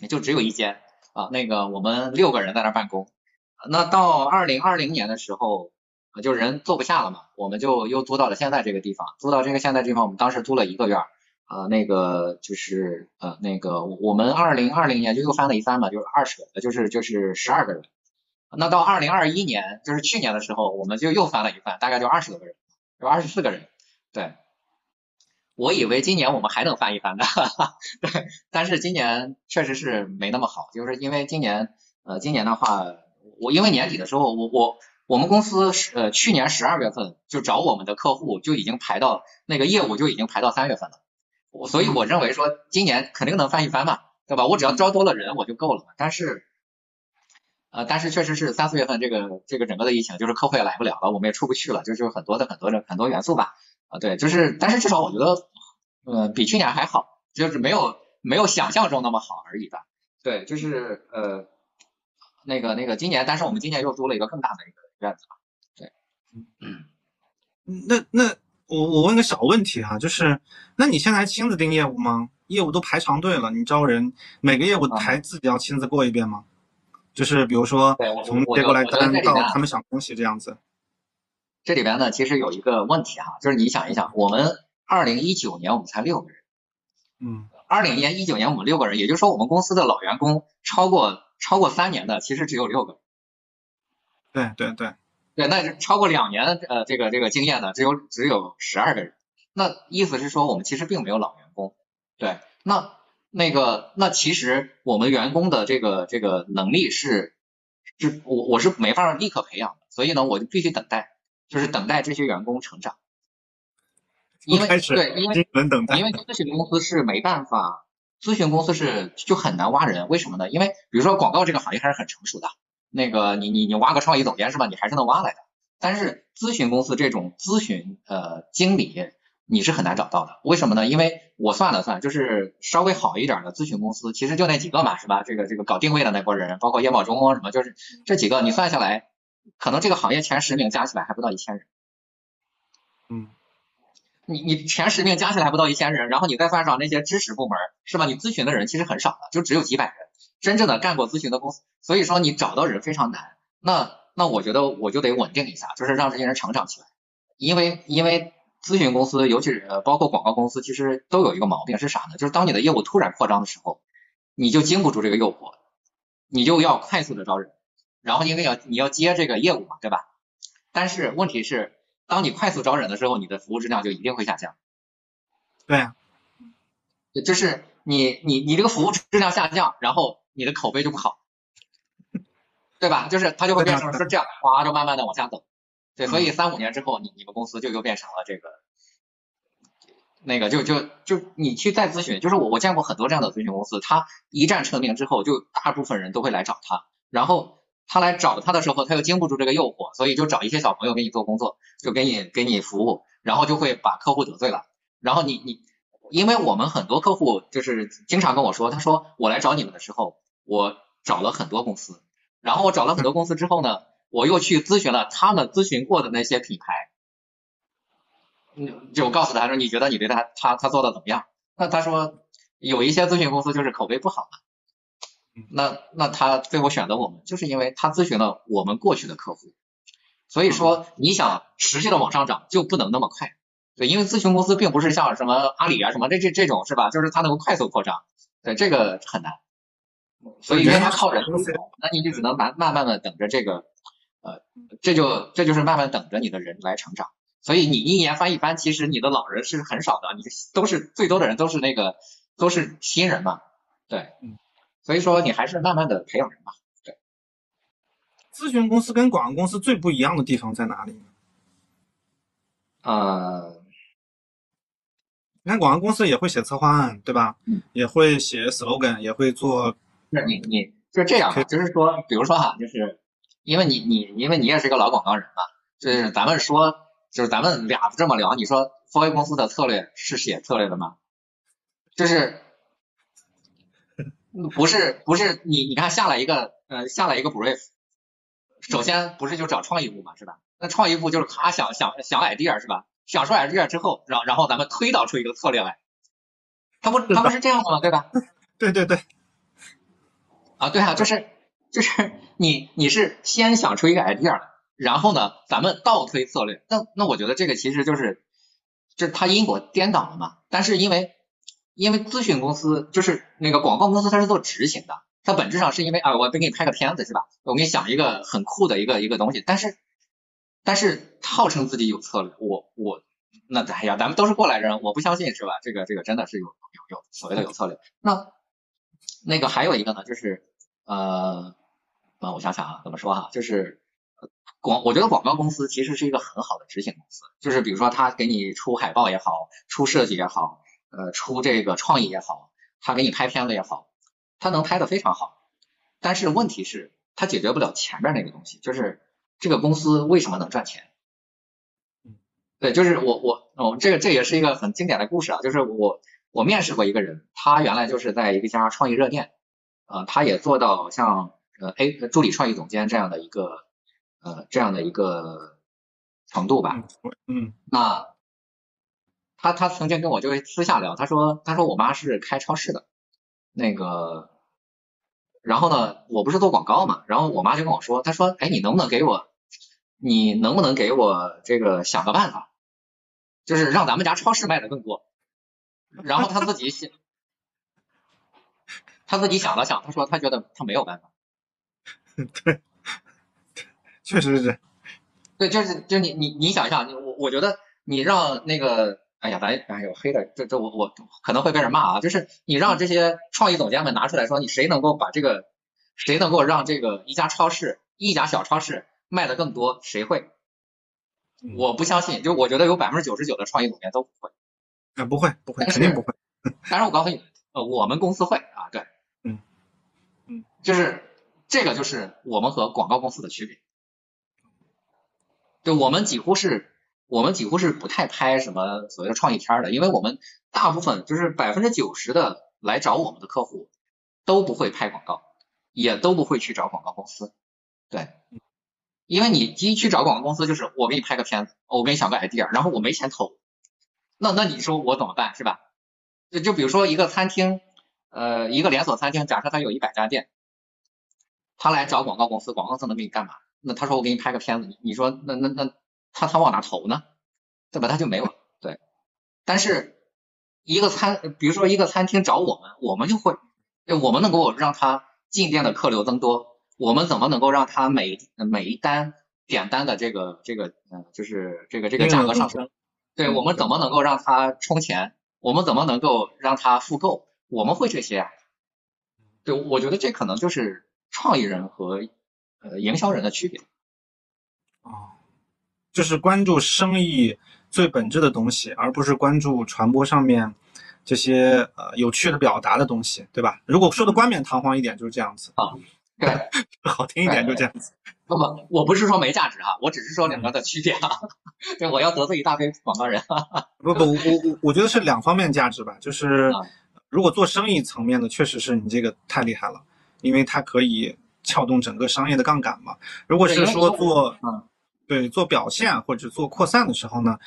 也就只有一间啊。那个我们六个人在那办公。那到二零二零年的时候，就人坐不下了嘛，我们就又租到了现在这个地方，租到这个现在地方，我们当时租了一个院儿呃，那个就是呃，那个我们二零二零年就又翻了一番嘛，就是二十个，就是就是十二个人。那到二零二一年，就是去年的时候，我们就又翻了一番，大概就二十多个人，有二十四个人。对，我以为今年我们还能翻一番的，对，但是今年确实是没那么好，就是因为今年呃，今年的话，我因为年底的时候，我我我们公司呃去年十二月份就找我们的客户就已经排到那个业务就已经排到三月份了。我所以我认为说今年肯定能翻一番嘛，对吧？我只要招多了人我就够了嘛。但是，呃，但是确实是三四月份这个这个整个的疫情，就是客户也来不了了，我们也出不去了，就是很多的很多的很多元素吧。啊，对，就是，但是至少我觉得，呃，比去年还好，就是没有没有想象中那么好而已吧。对，就是呃，那个那个今年，但是我们今年又租了一个更大的一个院子吧。对，嗯，那那。我我问个小问题哈，就是那你现在还亲自盯业务吗？业务都排长队了，你招人每个业务还自己要亲自过一遍吗？就是比如说从接过来单到他们想东西这样子。这里边呢，其实有一个问题哈，就是你想一想，我们二零一九年我们才六个人，嗯，二零年一九年我们六个人，也就是说我们公司的老员工超过超过三年的其实只有六个。对对对。对，那是超过两年呃，这个这个经验的只有只有十二个人。那意思是说，我们其实并没有老员工。对，那那个那其实我们员工的这个这个能力是是我我是没法立刻培养的，所以呢，我就必须等待，就是等待这些员工成长。因为对，因为因为咨询公司是没办法，咨询公司是就很难挖人，为什么呢？因为比如说广告这个行业还是很成熟的。那个你你你挖个创意总监是吧？你还是能挖来的。但是咨询公司这种咨询呃经理你是很难找到的。为什么呢？因为我算了算，就是稍微好一点的咨询公司，其实就那几个嘛，是吧？这个这个搞定位的那波人，包括叶茂中什么，就是这几个，你算下来，可能这个行业前十名加起来还不到一千人。嗯。你你前十名加起来还不到一千人，然后你再算上那些知识部门，是吧？你咨询的人其实很少的，就只有几百人。真正的干过咨询的公司，所以说你找到人非常难。那那我觉得我就得稳定一下，就是让这些人成长起来。因为因为咨询公司，尤其是包括广告公司，其实都有一个毛病是啥呢？就是当你的业务突然扩张的时候，你就经不住这个诱惑，你就要快速的招人，然后因为要你要接这个业务嘛，对吧？但是问题是，当你快速招人的时候，你的服务质量就一定会下降。对呀，就是你你你这个服务质量下降，然后。你的口碑就不好，对吧？就是它就会变成是这样，哗，就慢慢的往下走。对，所以三五年之后，你你们公司就又变成了这个，那个就就就你去再咨询，就是我我见过很多这样的咨询公司，他一战成名之后，就大部分人都会来找他，然后他来找他的时候，他又经不住这个诱惑，所以就找一些小朋友给你做工作，就给你给你服务，然后就会把客户得罪了，然后你你，因为我们很多客户就是经常跟我说，他说我来找你们的时候。我找了很多公司，然后我找了很多公司之后呢，我又去咨询了他们咨询过的那些品牌，嗯，就告诉他说，你觉得你对他他他做的怎么样？那他说有一些咨询公司就是口碑不好嘛，那那他最后选择我们，就是因为他咨询了我们过去的客户，所以说你想持续的往上涨就不能那么快，对，因为咨询公司并不是像什么阿里啊什么这这这种是吧？就是它能够快速扩张，对，这个很难。所以因为他靠人，那你就只能慢慢慢的等着这个，呃，这就这就是慢慢等着你的人来成长。所以你一年翻一番，其实你的老人是很少的，你都是最多的人都是那个都是新人嘛，对，所以说你还是慢慢的培养人吧。对，咨询公司跟广告公司最不一样的地方在哪里呢？呃，你看广告公司也会写策划案，对吧？也会写 slogan，也会做。是你你就是这样，就是说，比如说哈，就是因为你你因为你也是一个老广告人嘛，就是咱们说，就是咱们俩这么聊，你说 4A 公司的策略是写策略的吗？就是不是不是你你看下来一个呃下来一个 brief，首先不是就找创意部嘛是吧？那创意部就是咔想想想 idea 是吧？想出 idea 之后，然然后咱们推导出一个策略来，他不他不是这样的吗？对吧？对 对对。啊，对啊，就是就是你你是先想出一个 idea，然后呢，咱们倒推策略。那那我觉得这个其实就是就是它因果颠倒了嘛。但是因为因为咨询公司就是那个广告公司，它是做执行的，它本质上是因为啊，我得给你拍个片子是吧？我给你想一个很酷的一个一个东西，但是但是号称自己有策略，我我那哎呀，咱们都是过来人，我不相信是吧？这个这个真的是有有有所谓的有策略。那那个还有一个呢，就是呃啊，我想想啊，怎么说哈，就是广，我觉得广告公司其实是一个很好的执行公司，就是比如说他给你出海报也好，出设计也好。呃，出这个创意也好，他给你拍片子也好，他能拍的非常好。但是问题是，他解决不了前面那个东西，就是这个公司为什么能赚钱？对，就是我我哦，这个这也是一个很经典的故事啊，就是我我面试过一个人，他原来就是在一家创意热店，呃，他也做到像呃 A 助理创意总监这样的一个呃这样的一个程度吧。嗯，那。他他曾经跟我就私下聊，他说他说我妈是开超市的，那个，然后呢，我不是做广告嘛，然后我妈就跟我说，她说，哎，你能不能给我，你能不能给我这个想个办法，就是让咱们家超市卖的更多。然后他自己想，他自己想了想，他说他觉得他没有办法。对，确实是。对，就是就你你你想一下，我我觉得你让那个。哎呀，咱哎呦黑的，这这我我可能会被人骂啊。就是你让这些创意总监们拿出来说，你谁能够把这个，谁能够让这个一家超市，一家小超市卖的更多，谁会？我不相信，就我觉得有百分之九十九的创意总监都不会。啊，不会，不会，肯定不会。当然我告诉你，呃，我们公司会啊，对，嗯嗯，就是这个就是我们和广告公司的区别，就我们几乎是。我们几乎是不太拍什么所谓的创意片的，因为我们大部分就是百分之九十的来找我们的客户都不会拍广告，也都不会去找广告公司。对，因为你一去找广告公司，就是我给你拍个片子，我给你想个 idea，然后我没钱投，那那你说我怎么办是吧？就就比如说一个餐厅，呃，一个连锁餐厅，假设它有一百家店，他来找广告公司，广告公司能给你干嘛？那他说我给你拍个片子，你你说那那那。他他往哪投呢？对吧？他就没有对。但是一个餐，比如说一个餐厅找我们，我们就会，我们能够让他进店的客流增多。我们怎么能够让他每每一单点单的这个这个呃，就是这个这个价格上升？对我们怎么能够让他充钱？我们怎么能够让他复购？我们会这些。对，我觉得这可能就是创意人和呃营销人的区别。哦。就是关注生意最本质的东西，而不是关注传播上面这些呃有趣的表达的东西，对吧？如果说的冠冕堂皇一点，就是这样子啊。对，好听一点就这样子。不不，我不是说没价值哈，我只是说两个的区别啊。对，我要得罪一大堆广告人。不不，我我我觉得是两方面价值吧。就是如果做生意层面的，确实是你这个太厉害了，因为它可以撬动整个商业的杠杆嘛。如果是说做嗯。对，做表现或者做扩散的时候呢，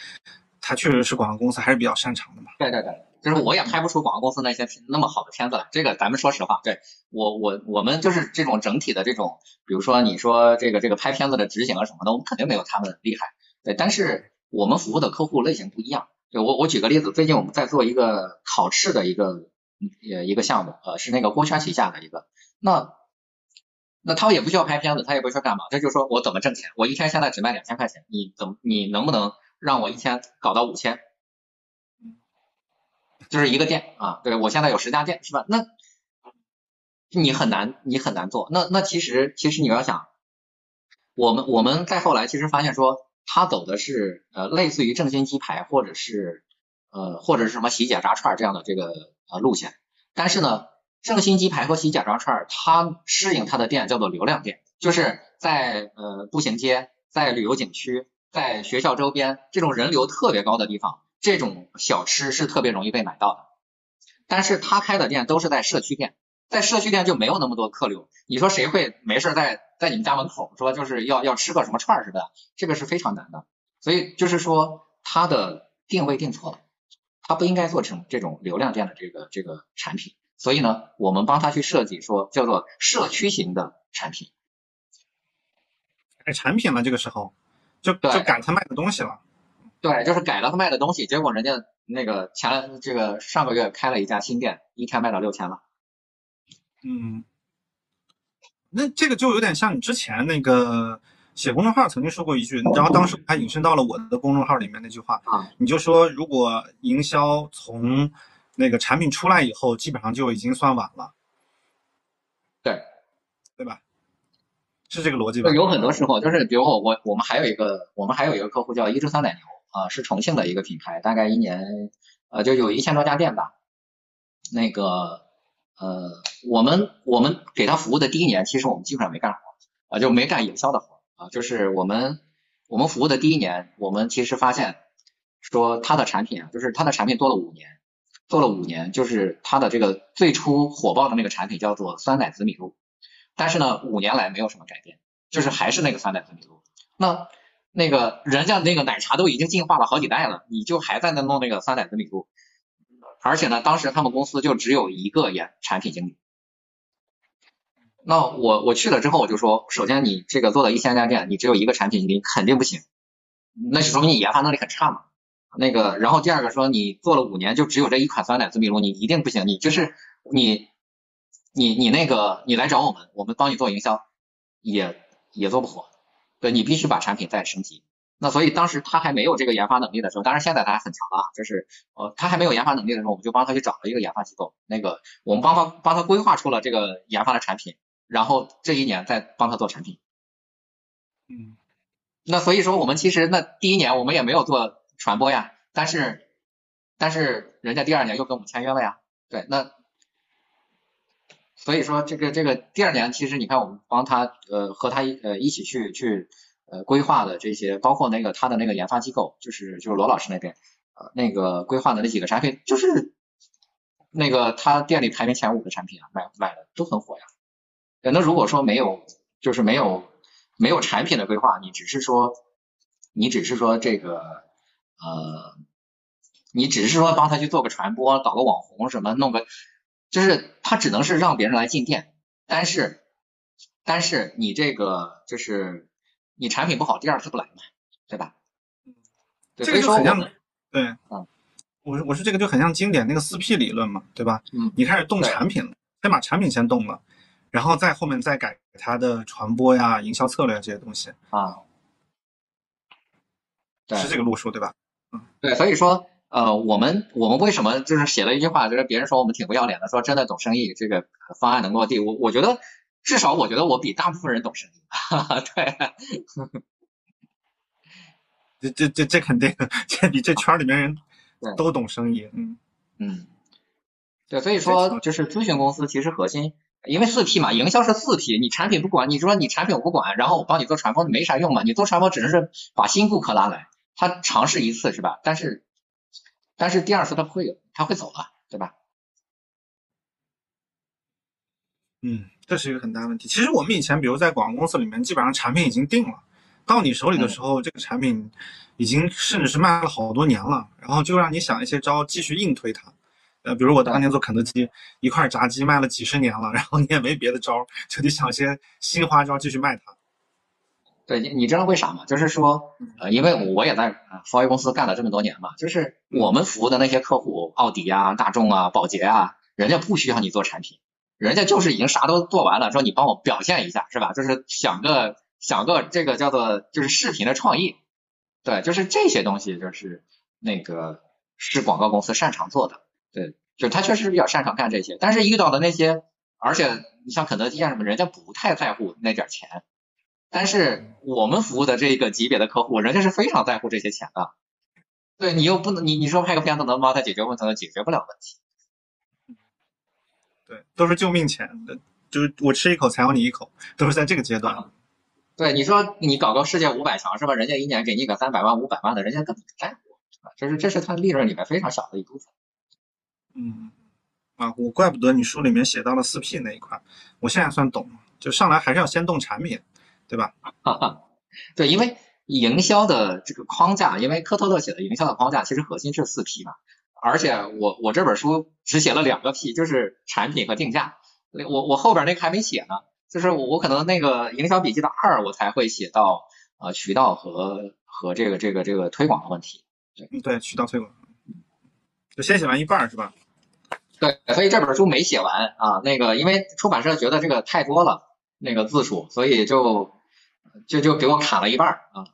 它确实是广告公司还是比较擅长的嘛。对对对，就是我也拍不出广告公司那些那么好的片子来。这个咱们说实话，对我我我们就是这种整体的这种，比如说你说这个这个拍片子的执行啊什么的，我们肯定没有他们厉害。对，但是我们服务的客户类型不一样。对我我举个例子，最近我们在做一个考试的一个呃一个项目，呃是那个郭圈旗下的一个那。那他也不需要拍片子，他也不需要干嘛，他就说我怎么挣钱？我一天现在只卖两千块钱，你怎么你能不能让我一天搞到五千？就是一个店啊，对我现在有十家店是吧？那你很难你很难做。那那其实其实你要想，我们我们再后来其实发现说，他走的是呃类似于正新鸡排或者是呃或者是什么洗甲炸串这样的这个呃路线，但是呢。正新鸡排和洗甲炸串，它适应它的店叫做流量店，就是在呃步行街、在旅游景区、在学校周边这种人流特别高的地方，这种小吃是特别容易被买到的。但是他开的店都是在社区店，在社区店就没有那么多客流。你说谁会没事在在你们家门口说就是要要吃个什么串儿似的？这个是非常难的。所以就是说他的定位定错了，他不应该做成这种流量店的这个这个产品。所以呢，我们帮他去设计，说叫做社区型的产品。改产品了，这个时候就就赶他卖的东西了。对，就是改了他卖的东西，结果人家那个前这个上个月开了一家新店，一天卖到六千了。嗯，那这个就有点像你之前那个写公众号曾经说过一句，然后当时还引申到了我的公众号里面那句话，啊你就说如果营销从那个产品出来以后，基本上就已经算晚了，对，对吧？是这个逻辑吧就？有很多时候，就是比如我我我们还有一个我们还有一个客户叫一只酸奶牛啊、是重庆的一个品牌，大概一年呃就有一千多家店吧。那个呃我们我们给他服务的第一年，其实我们基本上没干活啊、就没干营销的活啊、就是我们我们服务的第一年，我们其实发现说他的产品啊，就是他的产品做了五年，做了五年，就是他的这个最初火爆的那个产品叫做酸奶紫米露。但是呢，五年来没有什么改变，就是还是那个酸奶紫米露。那那个人家那个奶茶都已经进化了好几代了，你就还在那弄那个酸奶紫米露，而且呢，当时他们公司就只有一个研产品经理。那我我去了之后，我就说，首先你这个做了一千家店，你只有一个产品经理肯定不行，那就说明你研发能力很差嘛。那个，然后第二个说你做了五年就只有这一款酸奶紫米露，你一定不行，你就是你你你那个你来找我们，我们帮你做营销，也也做不火，对你必须把产品再升级。那所以当时他还没有这个研发能力的时候，当然现在他还很强了啊，就是呃他还没有研发能力的时候，我们就帮他去找了一个研发机构，那个我们帮他帮他规划出了这个研发的产品，然后这一年再帮他做产品。嗯那所以说我们其实那第一年我们也没有做传播呀，但是但是人家第二年又跟我们签约了呀，对，那所以说这个这个第二年其实你看我们帮他呃和他呃一起去去呃规划的这些，包括那个他的那个研发机构，就是就是罗老师那边呃那个规划的那几个产品，就是那个他店里排名前五的产品啊，买买的都很火呀。那如果说没有就是没有没有产品的规划，你只是说你只是说这个呃，你只是说帮他去做个传播，搞个网红什么，弄个，就是他只能是让别人来进店，但是但是你这个就是你产品不好，第二次不来嘛，对吧？对，所以这个就很像对，嗯我是我说这个就很像经典那个四 P 理论嘛，对吧？嗯你开始动产品了，先把产品先动了，然后再后面再改它的传播呀、营销策略这些东西，啊，是这个路数，对吧？嗯对，所以说，呃，我们我们为什么就是写了一句话，就是别人说我们挺不要脸的，说真的懂生意，这个方案能落地，我我觉得至少我觉得我比大部分人懂生意，哈哈，对，这这这这肯定，这比这圈儿里面人 都懂生意，嗯。嗯，对，所以说就是咨询公司其实核心，因为四 P 嘛，营销是四 P，你产品不管，你说你产品我不管，然后我帮你做传播没啥用嘛，你做传播只能是把新顾客拉来，他尝试一次是吧？但是但是第二次他不会有，他会走了，对吧？嗯，这是一个很大的问题。其实我们以前，比如在广告公司里面，基本上产品已经定了，到你手里的时候，这个产品已经甚至是卖了好多年了，然后就让你想一些招继续硬推它。呃，比如我当年做肯德基，一块炸鸡卖了几十年了，然后你也没别的招，就得想些新花招继续卖它。对你，你知道为啥吗？就是说，呃，因为我也在呃 f o 公司干了这么多年嘛，就是我们服务的那些客户，奥迪啊、大众啊、宝洁啊，人家不需要你做产品，人家就是已经啥都做完了，说你帮我表现一下，是吧？就是想个想个这个叫做就是视频的创意，对，就是这些东西就是那个是广告公司擅长做的，对，就是他确实比较擅长干这些，但是遇到的那些，而且你像肯德基啊什么，人家不太在乎那点钱。但是我们服务的这个级别的客户，人家是非常在乎这些钱的。对你又不能，你你说拍个片子能帮他解决问题，解决不了问题。对，都是救命钱的，就是我吃一口才有你一口，都是在这个阶段。对，你说你搞个世界五百强是吧？人家一年给你个三百万、五百万的，人家根本不在乎，是吧？这是这是他利润里面非常小的一部分。嗯，啊，我怪不得你书里面写到了四 P 那一块，我现在算懂了，就上来还是要先动产品，对吧？哈哈，对，因为营销的这个框架，因为科特勒写的营销的框架其实核心是四 P 嘛，而且我我这本书只写了两个 P，就是产品和定价，我我后边那个还没写呢，就是我我可能那个营销笔记的二我才会写到呃渠道和和这个这个这个推广的问题，嗯，对，渠道推广，就先写完一半儿是吧？对，所以这本书没写完啊，那个因为出版社觉得这个太多了，那个字数，所以就就就给我卡了一半儿啊，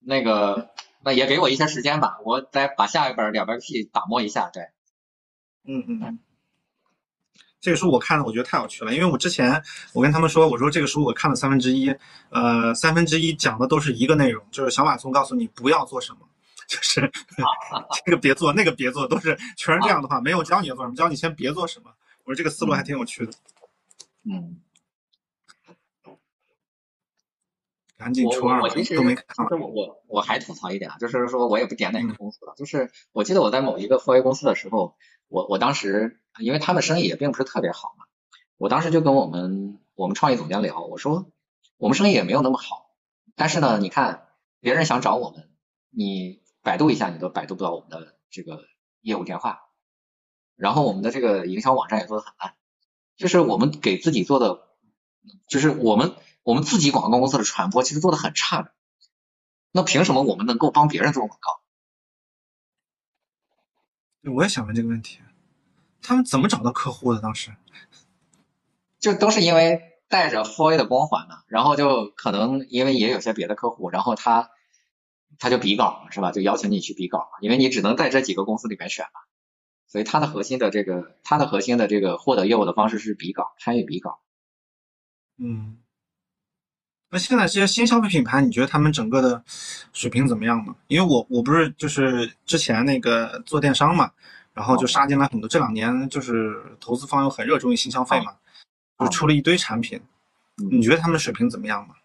那个那也给我一些时间吧，我再把下一本两边 P 打磨一下，对。嗯嗯嗯。这个书我看了，我觉得太有趣了，因为我之前我跟他们说，我说这个书我看了三分之一，呃，三分之一讲的都是一个内容，就是小马聪告诉你不要做什么，就是 这个别做，那个别做，都是全是这样的话，没有教你做什么，教你先别做什么。我说这个思路还挺有趣的。嗯。赶紧出二我其实都没看我我我还吐槽一点啊，就是说我也不点哪个公司了，就是我记得我在某一个科 A 公司的时候，我我当时因为他们生意也并不是特别好嘛，我当时就跟我们我们创意总监聊，我说我们生意也没有那么好，但是呢，你看别人想找我们，你百度一下你都百度不到我们的这个业务电话，然后我们的这个营销网站也做的很烂，就是我们给自己做的，就是我们。我们自己广告公司的传播其实做的很差的，那凭什么我们能够帮别人做广告？我也想问这个问题，他们怎么找到客户的？当时就都是因为带着 4A 的光环嘛，然后就可能因为也有些别的客户，然后他他就比稿嘛，是吧？就邀请你去比稿，因为你只能在这几个公司里面选嘛，所以他的核心的这个他的核心的这个获得业务的方式是比稿，参与比稿。嗯。那现在这些新消费品牌，你觉得他们整个的水平怎么样呢？因为我我不是就是之前那个做电商嘛，然后就杀进来很多。这两年就是投资方又很热衷于新消费嘛，就出了一堆产品。你觉得他们水平怎么样吗？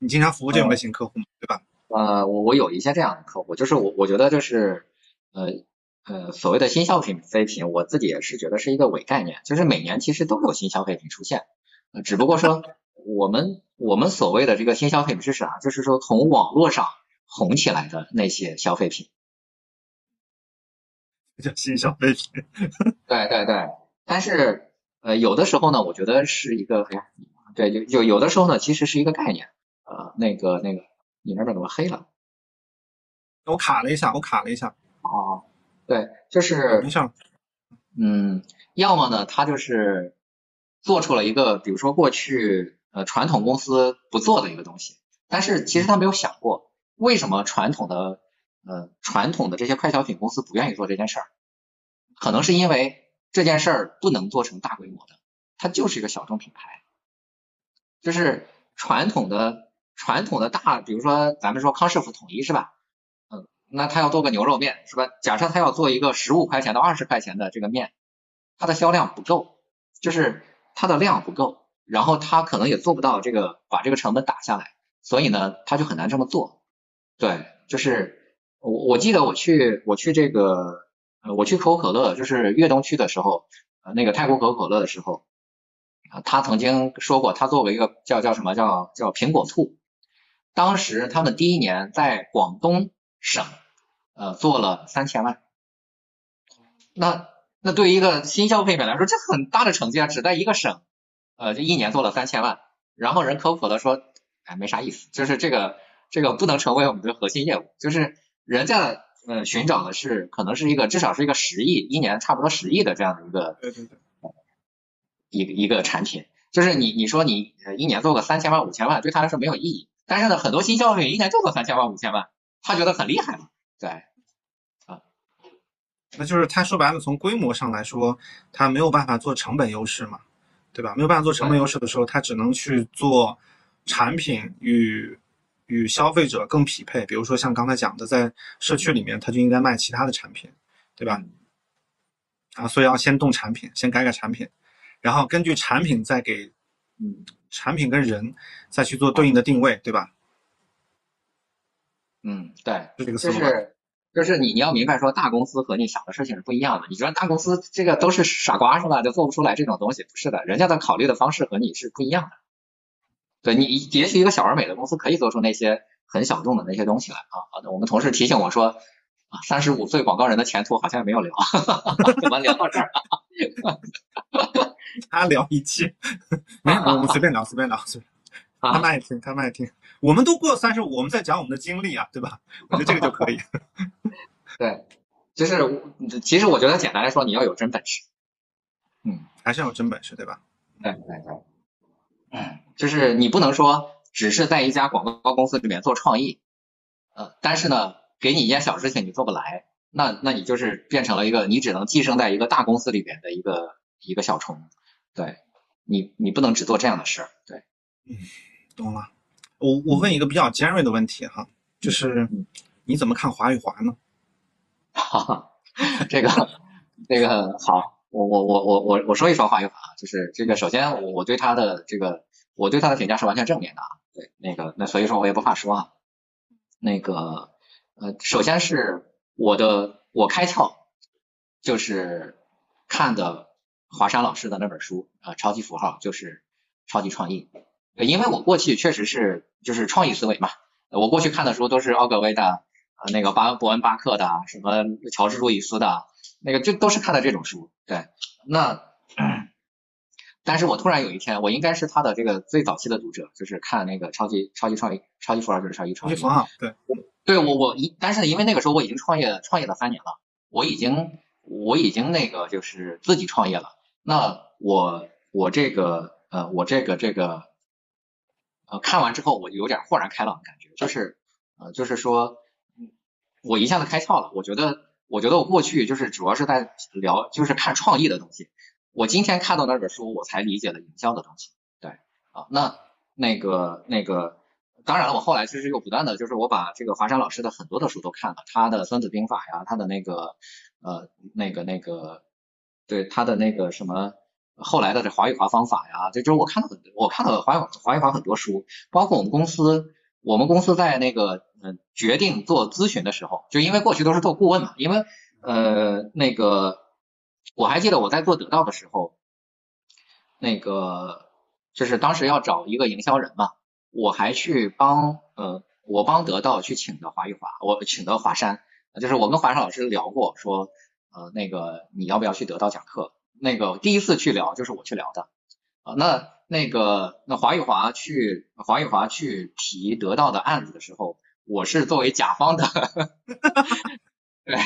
你经常服务这种类型客户吗？对吧？呃，我我有一些这样的客户，就是我我觉得就是呃呃所谓的新消费品，我自己也是觉得是一个伪概念，就是每年其实都有新消费品出现，呃只不过说。我们我们所谓的这个新消费品是啥？就是说从网络上红起来的那些消费品，叫新消费品。对对对，但是呃有的时候呢，我觉得是一个哎呀，对，有有有的时候呢，其实是一个概念。呃，那个那个，你那边怎么黑了？我卡了一下，我卡了一下。哦，对，就是没事。嗯，要么呢，他就是做出了一个，比如说过去。呃，传统公司不做的一个东西，但是其实他没有想过，为什么传统的呃传统的这些快消品公司不愿意做这件事儿？可能是因为这件事儿不能做成大规模的，它就是一个小众品牌，就是传统的传统的大，比如说咱们说康师傅统一是吧？嗯，那他要做个牛肉面是吧？假设他要做一个十五块钱到二十块钱的这个面，它的销量不够，就是它的量不够。然后他可能也做不到这个把这个成本打下来，所以呢，他就很难这么做。对，就是我我记得我去我去这个呃我去可口可乐，就是粤东区的时候，呃那个泰国可口可乐的时候，他曾经说过，他作为一个叫叫什么叫叫苹果醋，当时他们第一年在广东省呃做了三千万，那那对于一个新消费品来说，这很大的成绩啊，只在一个省。呃，就一年做了三千万，然后人科普的说，哎，没啥意思，就是这个这个不能成为我们的核心业务，就是人家呃寻找的是可能是一个至少是一个十亿一年差不多十亿的这样的一个对对对，一一个产品，就是你你说你一年做个三千万五千万对他来说没有意义，但是呢很多新消费品一年就做三千万五千万，他觉得很厉害嘛，对，啊，那就是他说白了从规模上来说，他没有办法做成本优势嘛。对吧？没有办法做成本优势的时候，他只能去做产品与与消费者更匹配。比如说像刚才讲的，在社区里面，他就应该卖其他的产品，对吧？啊，所以要先动产品，先改改产品，然后根据产品再给，嗯，产品跟人再去做对应的定位，对吧？嗯，对，是这个思路。就是你，你要明白说，大公司和你想的事情是不一样的。你觉得大公司这个都是傻瓜是吧？就做不出来这种东西，不是的，人家的考虑的方式和你是不一样的。对你，也许一个小而美的公司可以做出那些很小众的那些东西来啊。好的，我们同事提醒我说，啊，三十五岁广告人的前途好像没有聊，怎么聊到这儿？他聊一期，没有，我们随便聊，随便聊，随便。他们爱听，他们爱听。我们都过三十五，我们在讲我们的经历啊，对吧？我觉得这个就可以。对，就是其实我觉得简单来说，你要有真本事。嗯，还是要有真本事，对吧？对对对。嗯，就是你不能说只是在一家广告公司里面做创意，呃，但是呢，给你一件小事情你做不来，那那你就是变成了一个你只能寄生在一个大公司里边的一个一个小虫。对，你你不能只做这样的事儿。对，嗯，懂了。我我问一个比较尖锐的问题哈，就是你怎么看华与华呢？哈 哈，这个这个好，我我我我我我说一说华与华，就是这个首先我我对他的这个我对他的评价是完全正面的啊，对那个那所以说我也不怕说啊，那个呃首先是我的我开窍就是看的华山老师的那本书啊，超级符号就是超级创意。因为我过去确实是就是创意思维嘛，我过去看的书都是奥格威的，呃那个巴伯恩巴克的，什么乔治路易斯的，那个就都是看的这种书，对，那，但是我突然有一天，我应该是他的这个最早期的读者，就是看那个超级超级创意超级富豪就是超级创意，对，对我我一，但是因为那个时候我已经创业创业了三年了，我已经我已经那个就是自己创业了，那我我这个呃我这个这个。呃，看完之后我就有点豁然开朗的感觉，就是呃，就是说，我一下子开窍了。我觉得，我觉得我过去就是主要是在聊，就是看创意的东西。我今天看到那本书，我才理解了营销的东西。对，啊，那那个那个，当然了，我后来其实又不断的就是我把这个华山老师的很多的书都看了，他的《孙子兵法》呀，他的那个呃那个那个，对他的那个什么。后来的这华语华方法呀，这就是我看了很，我看了华语华语华很多书，包括我们公司，我们公司在那个嗯决定做咨询的时候，就因为过去都是做顾问嘛，因为呃那个我还记得我在做得到的时候，那个就是当时要找一个营销人嘛，我还去帮呃我帮得到去请的华语华，我请的华山，就是我跟华山老师聊过，说呃那个你要不要去得到讲课？那个第一次去聊就是我去聊的啊，那那个那华宇华去华宇华去提得到的案子的时候，我是作为甲方的，对，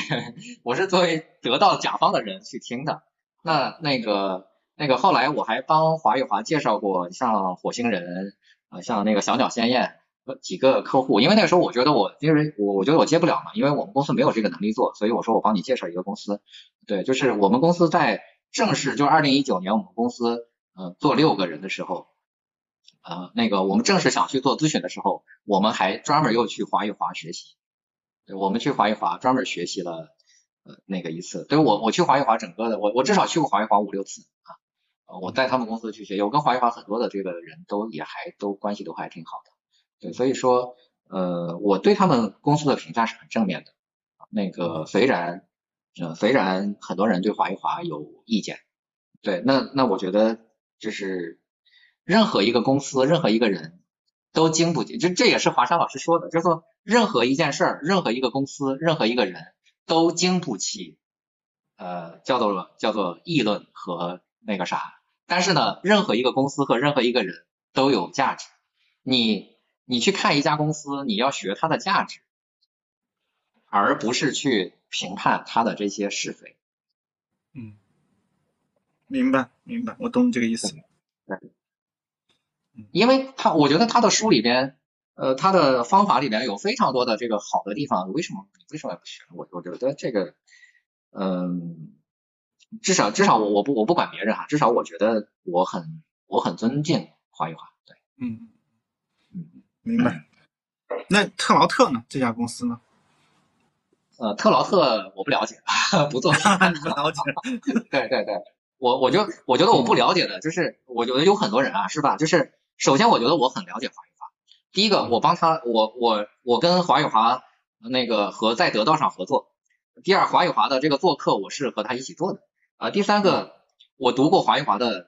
我是作为得到甲方的人去听的。那那个那个后来我还帮华宇华介绍过像火星人啊，像那个小鸟鲜艳几个客户，因为那个时候我觉得我因为我我觉得我接不了嘛，因为我们公司没有这个能力做，所以我说我帮你介绍一个公司，对，就是我们公司在。正式就二零一九年，我们公司呃做六个人的时候，呃那个我们正式想去做咨询的时候，我们还专门又去华语华学习，对，我们去华语华专门学习了呃那个一次，对我我去华语华整个的我我至少去过华语华五六次啊，我在他们公司去学习，我跟华语华很多的这个人都也还都关系都还挺好的，对，所以说呃我对他们公司的评价是很正面的，那个虽然。呃，虽然很多人对华谊华有意见，对，那那我觉得就是任何一个公司，任何一个人都经不起，就这也是华山老师说的，就是说任何一件事儿，任何一个公司，任何一个人都经不起呃叫做叫做议论和那个啥，但是呢，任何一个公司和任何一个人都有价值，你你去看一家公司，你要学它的价值，而不是去。评判他的这些是非，嗯，明白明白，我懂你这个意思。对，因为他我觉得他的书里边，呃，他的方法里边有非常多的这个好的地方，为什么为什么不学？我我觉得这个，嗯，至少至少我我不我不管别人哈，至少我觉得我很我很尊敬华语华，对，嗯嗯，明白。那特劳特呢？这家公司呢？呃，特劳特我不了解，不做。你不了解？对对对，我我就我觉得我不了解的，就是我觉得有很多人啊，是吧？就是首先我觉得我很了解华语华，第一个我帮他，我我我跟华语华那个和在得道上合作。第二，华语华的这个做客我是和他一起做的。啊，第三个我读过华语华的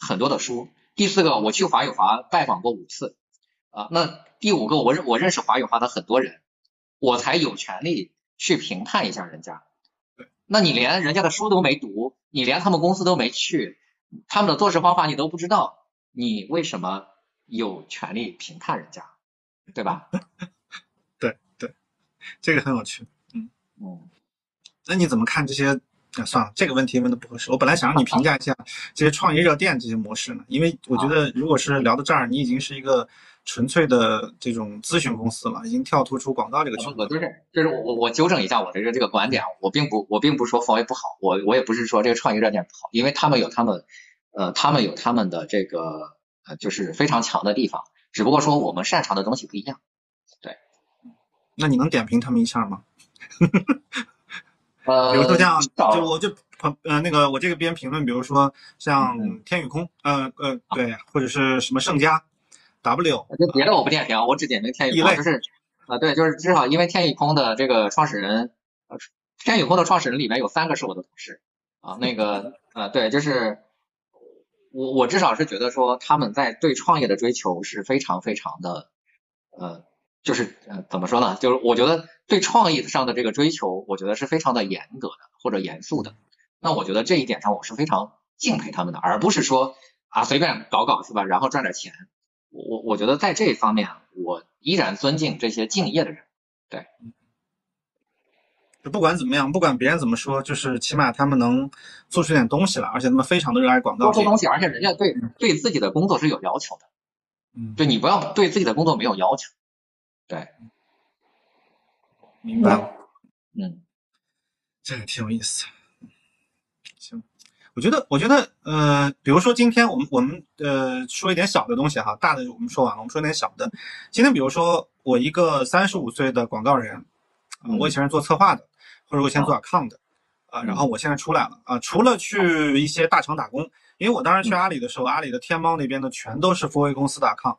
很多的书。第四个我去华语华拜访过五次。啊，那第五个我认我认识华语华的很多人，我才有权利。去评判一下人家，那你连人家的书都没读，你连他们公司都没去，他们的做事方法你都不知道，你为什么有权利评判人家，对吧？对对，这个很有趣，嗯嗯，那你怎么看这些？啊，算了，这个问题问的不合适。我本来想让你评价一下这些创业热店这些模式呢，因为我觉得如果是聊到这儿，你已经是一个纯粹的这种咨询公司了，已经跳脱出广告这个圈。我就是就是我我我纠正一下我这个这个观点，我并不我并不说华为不好，我我也不是说这个创业热点不好，因为他们有他们呃他们有他们的这个呃就是非常强的地方，只不过说我们擅长的东西不一样。对，那你能点评他们一下吗？呃，比如说像，就我就朋呃那个我这个边评论，比如说像天宇空，呃呃对，或者是什么盛佳，W，就别的我不点评，我只点评天宇空，就是啊对，就是至少因为天宇空的这个创始人，呃天宇空的创始人里面有三个是我的同事啊，那个呃对，就是我我至少是觉得说他们在对创业的追求是非常非常的呃。就是呃怎么说呢？就是我觉得对创意上的这个追求，我觉得是非常的严格的或者严肃的。那我觉得这一点上我是非常敬佩他们的，而不是说啊随便搞搞是吧？然后赚点钱。我我我觉得在这一方面，我依然尊敬这些敬业的人。对，就不管怎么样，不管别人怎么说，就是起码他们能做出点东西来，而且他们非常的热爱广告。做出东西，而且人家对对自己的工作是有要求的。嗯，对你不要对自己的工作没有要求。对，明白。嗯，这个挺有意思。行，我觉得，我觉得，呃，比如说今天我们我们呃说一点小的东西哈，大的我们说完了，我们说点小的。今天比如说我一个三十五岁的广告人，我以前是做策划的，或者我以前做 account 的，啊，然后我现在出来了啊，除了去一些大厂打工，因为我当时去阿里的时候，阿里的天猫那边的全都是 4A 公司的 account。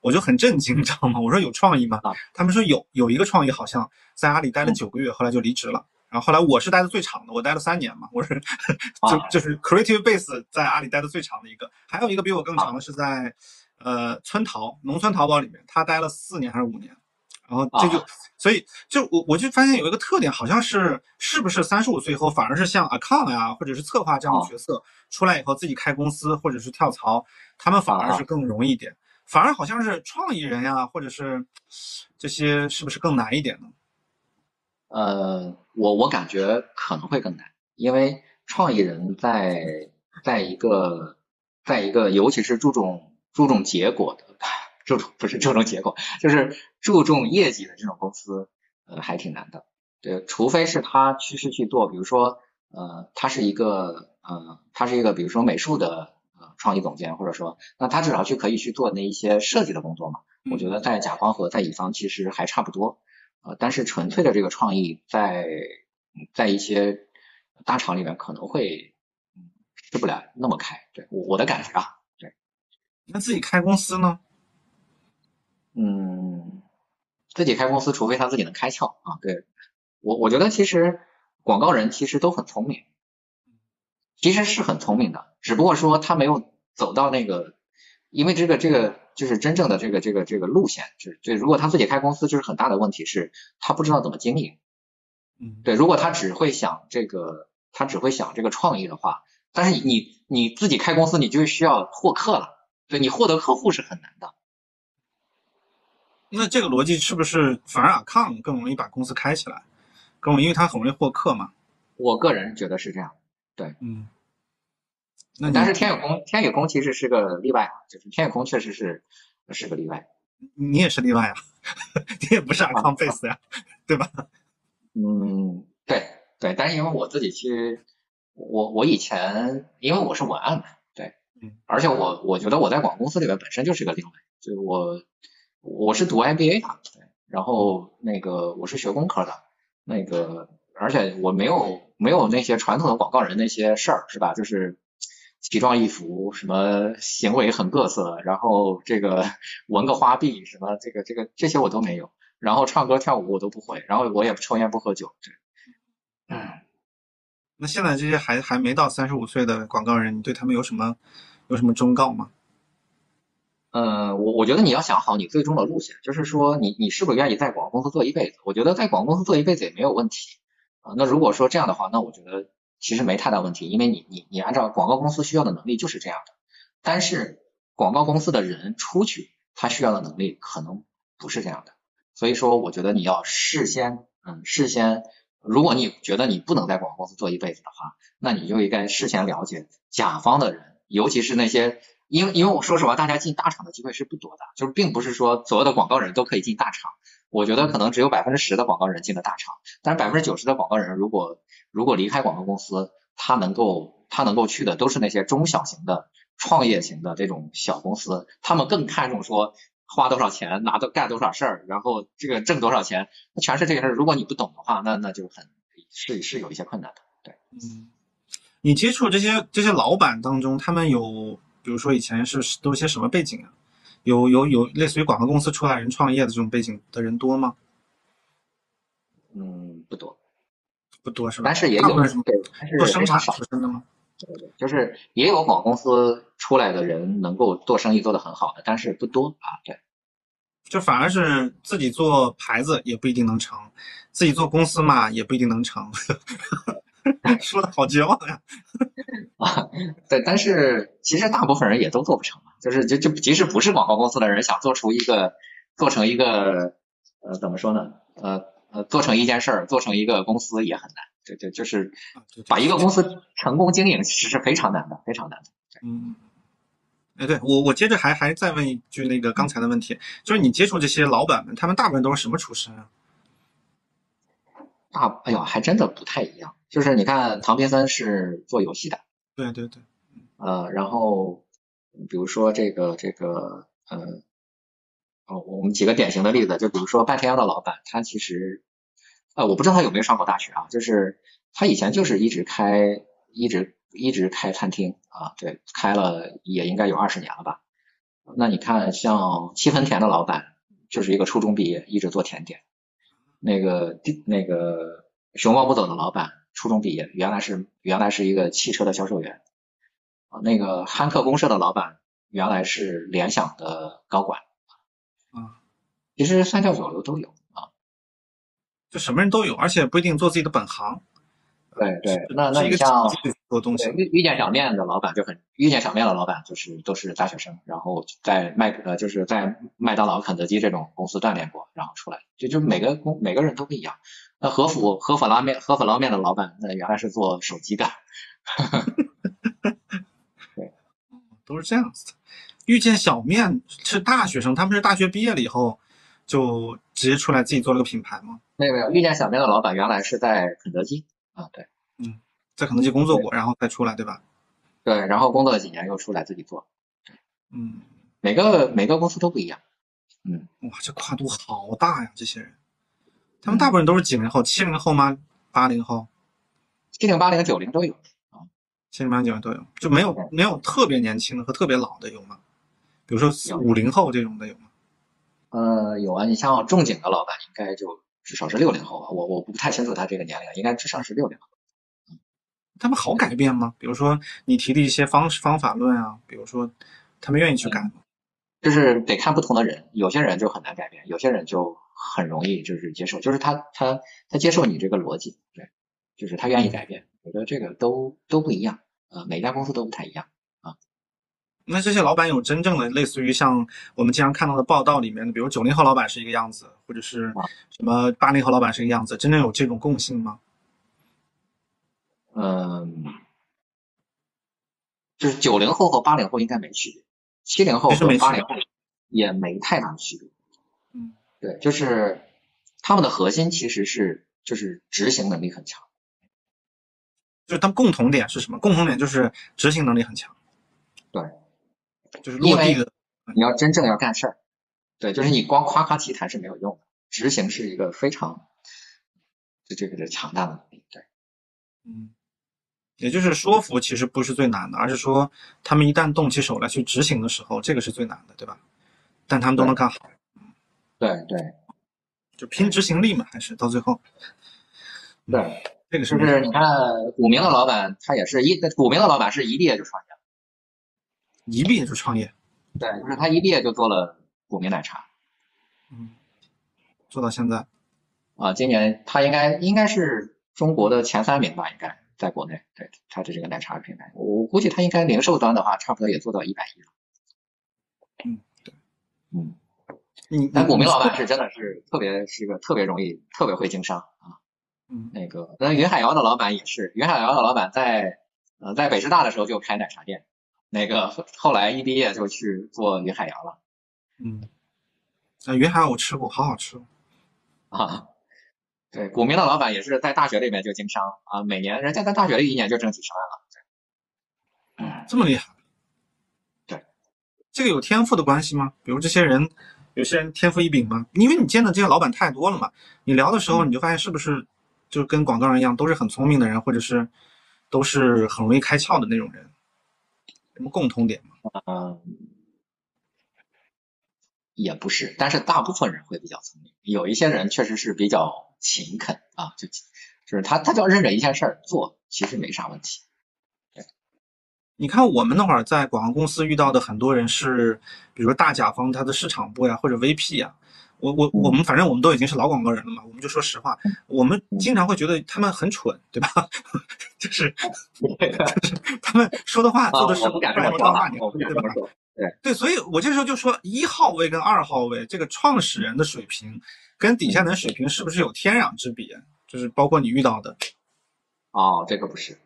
我就很震惊，你知道吗？我说有创意吗？他们说有，有一个创意好像在阿里待了九个月，后来就离职了。然后后来我是待的最长的，我待了三年嘛。我是就就是 Creative Base 在阿里待的最长的一个，还有一个比我更长的是在呃村淘农村淘宝里面，他待了四年还是五年。然后这就所以就我我就发现有一个特点，好像是是不是三十五岁以后反而是像 Account 呀或者是策划这样的角色出来以后自己开公司或者是跳槽，他们反而是更容易一点。反而好像是创意人呀，或者是这些，是不是更难一点呢？呃，我我感觉可能会更难，因为创意人在在一个在一个，尤其是注重注重结果的，注重不是注重结果，就是注重业绩的这种公司，呃，还挺难的。对，除非是他去是去做，比如说，呃，他是一个，呃，他是一个，比如说美术的呃。创意总监，或者说，那他至少去可以去做那一些设计的工作嘛？我觉得在甲方和在乙方其实还差不多，呃，但是纯粹的这个创意在在一些大厂里面可能会吃不了那么开，对我我的感觉啊，对。那自己开公司呢？嗯，自己开公司，除非他自己能开窍啊。对我我觉得其实广告人其实都很聪明。其实是很聪明的，只不过说他没有走到那个，因为这个这个就是真正的这个这个这个路线，就是对。如果他自己开公司，就是很大的问题是，他不知道怎么经营。嗯，对。如果他只会想这个，他只会想这个创意的话，但是你你自己开公司，你就需要获客了，对你获得客户是很难的。那这个逻辑是不是反而阿康更容易把公司开起来？更容易，因为他很容易获客嘛？我个人觉得是这样。对，嗯，那但是天宇空，天宇空其实是个例外啊，就是天宇空确实是是个例外。你也是例外啊，你也不是 account base 呀，对吧？嗯，对对，但是因为我自己其实我我以前因为我是文案嘛，对，嗯，而且我我觉得我在广告公司里面本身就是个另外，就是我我是读 MBA 的，对，然后那个我是学工科的，那个而且我没有。没有那些传统的广告人那些事儿是吧？就是奇装异服，什么行为很各色，然后这个 纹个花臂，什么这个这个这些我都没有。然后唱歌跳舞我都不会，然后我也不抽烟不喝酒。嗯，那现在这些还还没到三十五岁的广告人，你对他们有什么有什么忠告吗？嗯，我我觉得你要想好你最终的路线，就是说你你是不是愿意在广告公司做一辈子？我觉得在广告公司做一辈子也没有问题啊。那如果说这样的话，那我觉得其实没太大问题，因为你你你按照广告公司需要的能力就是这样的，但是广告公司的人出去，他需要的能力可能不是这样的，所以说我觉得你要事先嗯事先如果你觉得你不能在广告公司做一辈子的话，那你就应该事先了解甲方的人，尤其是那些，因为因为我说实话，大家进大厂的机会是不多的，就是并不是说所有的广告人都可以进大厂。我觉得可能只有百分之十的广告人进了大厂，但是百分之九十的广告人如果如果离开广告公司，他能够他能够去的都是那些中小型的创业型的这种小公司，他们更看重说花多少钱拿到干多少事儿，然后这个挣多少钱，那全是这个事儿。如果你不懂的话，那那就很是是有一些困难的。对，嗯，你接触这些这些老板当中，他们有比如说以前是都些什么背景啊？有有有类似于广告公司出来人创业的这种背景的人多吗？嗯，不多，不多是吧？但是也有，对，做生产出身的吗？对对，就是也有广告公司出来的人能够做生意做得很好的，但是不多啊。对，就反而是自己做牌子也不一定能成，自己做公司嘛也不一定能成。说的好绝望呀！啊，对，但是其实大部分人也都做不成嘛。就是就就即使不是广告公司的人，想做出一个做成一个呃怎么说呢？呃呃做成一件事儿，做成一个公司也很难。对对，就是把一个公司成功经营，其实是非常难的，非常难的。嗯，哎，对我我接着还还再问一句那个刚才的问题，就是你接触这些老板们，他们大部分都是什么出身啊？大，哎呦，还真的不太一样。就是你看，唐斌三是做游戏的，对对对，呃，然后比如说这个这个，呃，哦，我们几个典型的例子，就比如说半天妖的老板，他其实，呃，我不知道他有没有上过大学啊，就是他以前就是一直开，一直一直开餐厅啊，对，开了也应该有二十年了吧。那你看，像七分甜的老板，就是一个初中毕业，一直做甜点。那个那个熊猫不走的老板。初中毕业，原来是原来是一个汽车的销售员啊。那个汉克公社的老板原来是联想的高管啊。其实三教九流都有啊，就什么人都有，而且不一定做自己的本行。对对，那那你像做东西，遇遇见小面的老板就很遇见小面的老板就是都是大学生，然后在麦呃就是在麦当劳、肯德基这种公司锻炼过，然后出来，就就每个公每个人都不一样。那和府和府拉面和府捞面的老板，那原来是做手机的，对，都是这样子的。遇见小面是大学生，他们是大学毕业了以后就直接出来自己做了个品牌吗？没有没有，遇见小面的老板原来是在肯德基啊，对，嗯，在肯德基工作过，然后再出来，对吧？对，然后工作了几年又出来自己做，嗯，每个每个公司都不一样，嗯，哇，这跨度好大呀，这些人。他们大部分都是几零后，七零后吗？八零后？七零、八零、九零都有啊，七零、八零、九零都有，就没有没有特别年轻的和特别老的有吗？比如说五零后这种的有吗？呃，有啊，你像仲景的老板应该就至少是六零后吧，我我不太清楚他这个年龄，应该至少是六零后。他们好改变吗？比如说你提的一些方式方法论啊，比如说他们愿意去改吗？就是得看不同的人，有些人就很难改变，有些人就。很容易就是接受，就是他他他接受你这个逻辑，对，就是他愿意改变。我觉得这个都都不一样，呃，每家公司都不太一样啊。那这些老板有真正的类似于像我们经常看到的报道里面的，比如九零后老板是一个样子，或者是什么八零后老板是一个样子，真正有这种共性吗？嗯，就是九零后和八零后应该没区别，七零后和八零后也没太大区别。嗯对，就是他们的核心其实是就是执行能力很强，就是他们共同点是什么？共同点就是执行能力很强。对，就是落地的。你要真正要干事儿，对，就是你光夸夸其谈是没有用的，执行是一个非常这这个强大的能力。对，嗯，也就是说服其实不是最难的，而是说他们一旦动起手来去执行的时候，这个是最难的，对吧？但他们都能干好。对对，就拼执行力嘛，还是到最后。对，这个是不是？你看古茗的老板，他也是一古茗的老板是一毕业就创业了，一毕业就创业。对，就是他一毕业就做了古茗奶茶。嗯，做到现在。啊，今年他应该应该是中国的前三名吧？应该在国内，对，它的这个奶茶品牌，我估计它应该零售端的话，差不多也做到一百亿了。嗯，对，嗯。你但股民老板是真的是特别是一个特别容易特别会经商啊。嗯，那个那云海肴的老板也是，云海肴的老板在呃在北师大的时候就开奶茶店，那个后后来一毕业就去做云海肴了。嗯，那，云海我吃过，好好吃。啊，对，股民的老板也是在大学里面就经商啊，每年人家在大学里一年就挣几十万了。这么厉害？对，这个有天赋的关系吗？比如这些人，有些人天赋异禀吗？因为你见的这些老板太多了嘛，你聊的时候你就发现是不是就跟广告人一样，都是很聪明的人，或者是都是很容易开窍的那种人？什么共通点吗？嗯，也不是，但是大部分人会比较聪明，有一些人确实是比较勤恳啊，就就是他他只要认准一件事儿做，其实没啥问题。你看我们那会儿在广告公司遇到的很多人是，比如说大甲方他的市场部呀，或者 VP 呀，我我我们反正我们都已经是老广告人了嘛，我们就说实话，我们经常会觉得他们很蠢，对吧？就是 就是他们说的话做的事不敢说啊，我不敢这么说。对。对，所以我这时候就说一号位跟二号位这个创始人的水平跟底下人水平是不是有天壤之别？就是包括你遇到的，哦，这个不是，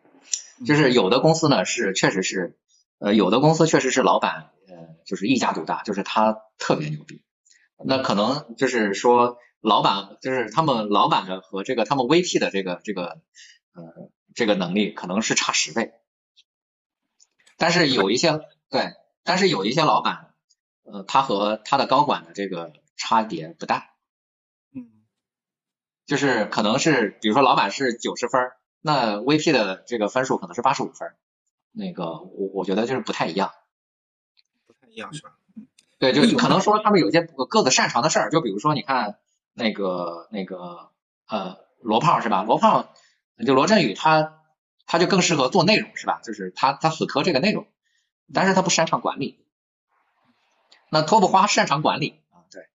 就是有的公司呢是确实是，呃，有的公司确实是老板呃就是一家独大，就是他特别牛逼，那可能就是说老板就是他们老板的和这个他们 VP 的这个这个呃这个能力可能是差十倍，但是有一些对，但是有一些老板呃他和他的高管的这个差别不大。嗯就是可能是，比如说老板是九十分，那 VP 的这个分数可能是八十五分，那个我我觉得就是不太一样。不太一样是吧？对，就可能说他们有一些各自擅长的事儿，就比如说你看那个那个呃罗胖是吧？罗胖就罗振宇他他就更适合做内容是吧？就是他他死磕这个内容，但是他不擅长管理。那托布花擅长管理啊，对，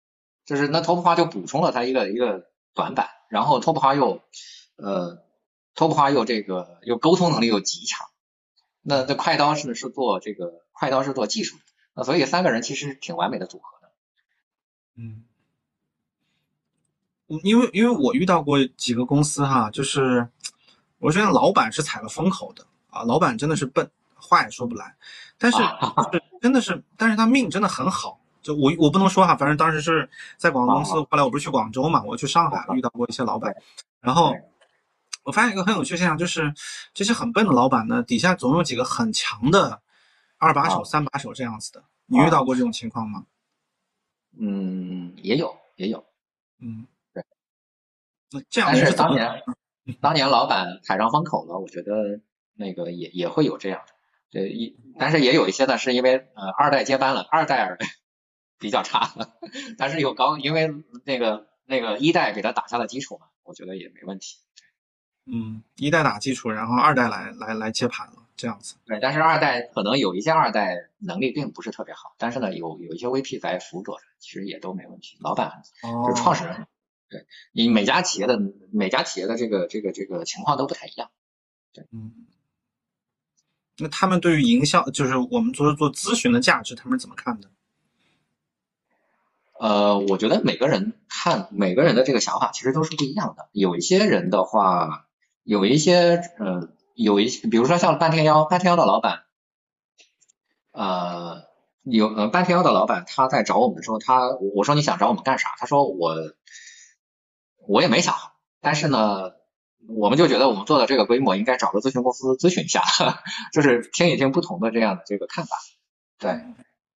就是那托布花就补充了他一个一个短板，然后托布花又呃托布花又这个又沟通能力又极强，那那快刀是是做这个快刀是做技术的，那所以三个人其实挺完美的组合的。嗯，因为因为我遇到过几个公司哈，就是我觉得老板是踩了风口的啊，老板真的是笨，话也说不来，但是是真的是，但是他命真的很好。就我我不能说哈，反正当时是在广告公司，后来我不是去广州嘛，我去上海遇到过一些老板，然后我发现一个很有趣的现象，就是这些很笨的老板呢，底下总有几个很强的二把手、三把手这样子的。你遇到过这种情况吗？嗯，也有也有，嗯，对。那这样是当年当年老板踩上风口了，我觉得那个也也会有这样的，对一，但是也有一些呢是因为呃二代接班了，二代儿 比较差，但是有高，因为那个那个一代给他打下了基础嘛，我觉得也没问题。嗯，一代打基础，然后二代来来来接盘了，这样子。对，但是二代可能有一些二代能力并不是特别好，但是呢有有一些 VP 在辅佐着，其实也都没问题。老板哦就是创始人，对你每家企业的每家企业的这个这个这个情况都不太一样。对嗯，那他们对于营销，就是我们做做咨询的价值，他们是怎么看的？呃，我觉得每个人看每个人的这个想法其实都是不一样的。有一些人的话，有一些呃，有一些，比如说像半天妖，半天妖的老板，呃，有半天妖的老板他在找我们的时候，他我说你想找我们干啥？他说我我也没想好，但是呢，我们就觉得我们做的这个规模应该找个咨询公司咨询一下，就是听一听不同的这样的这个看法，对。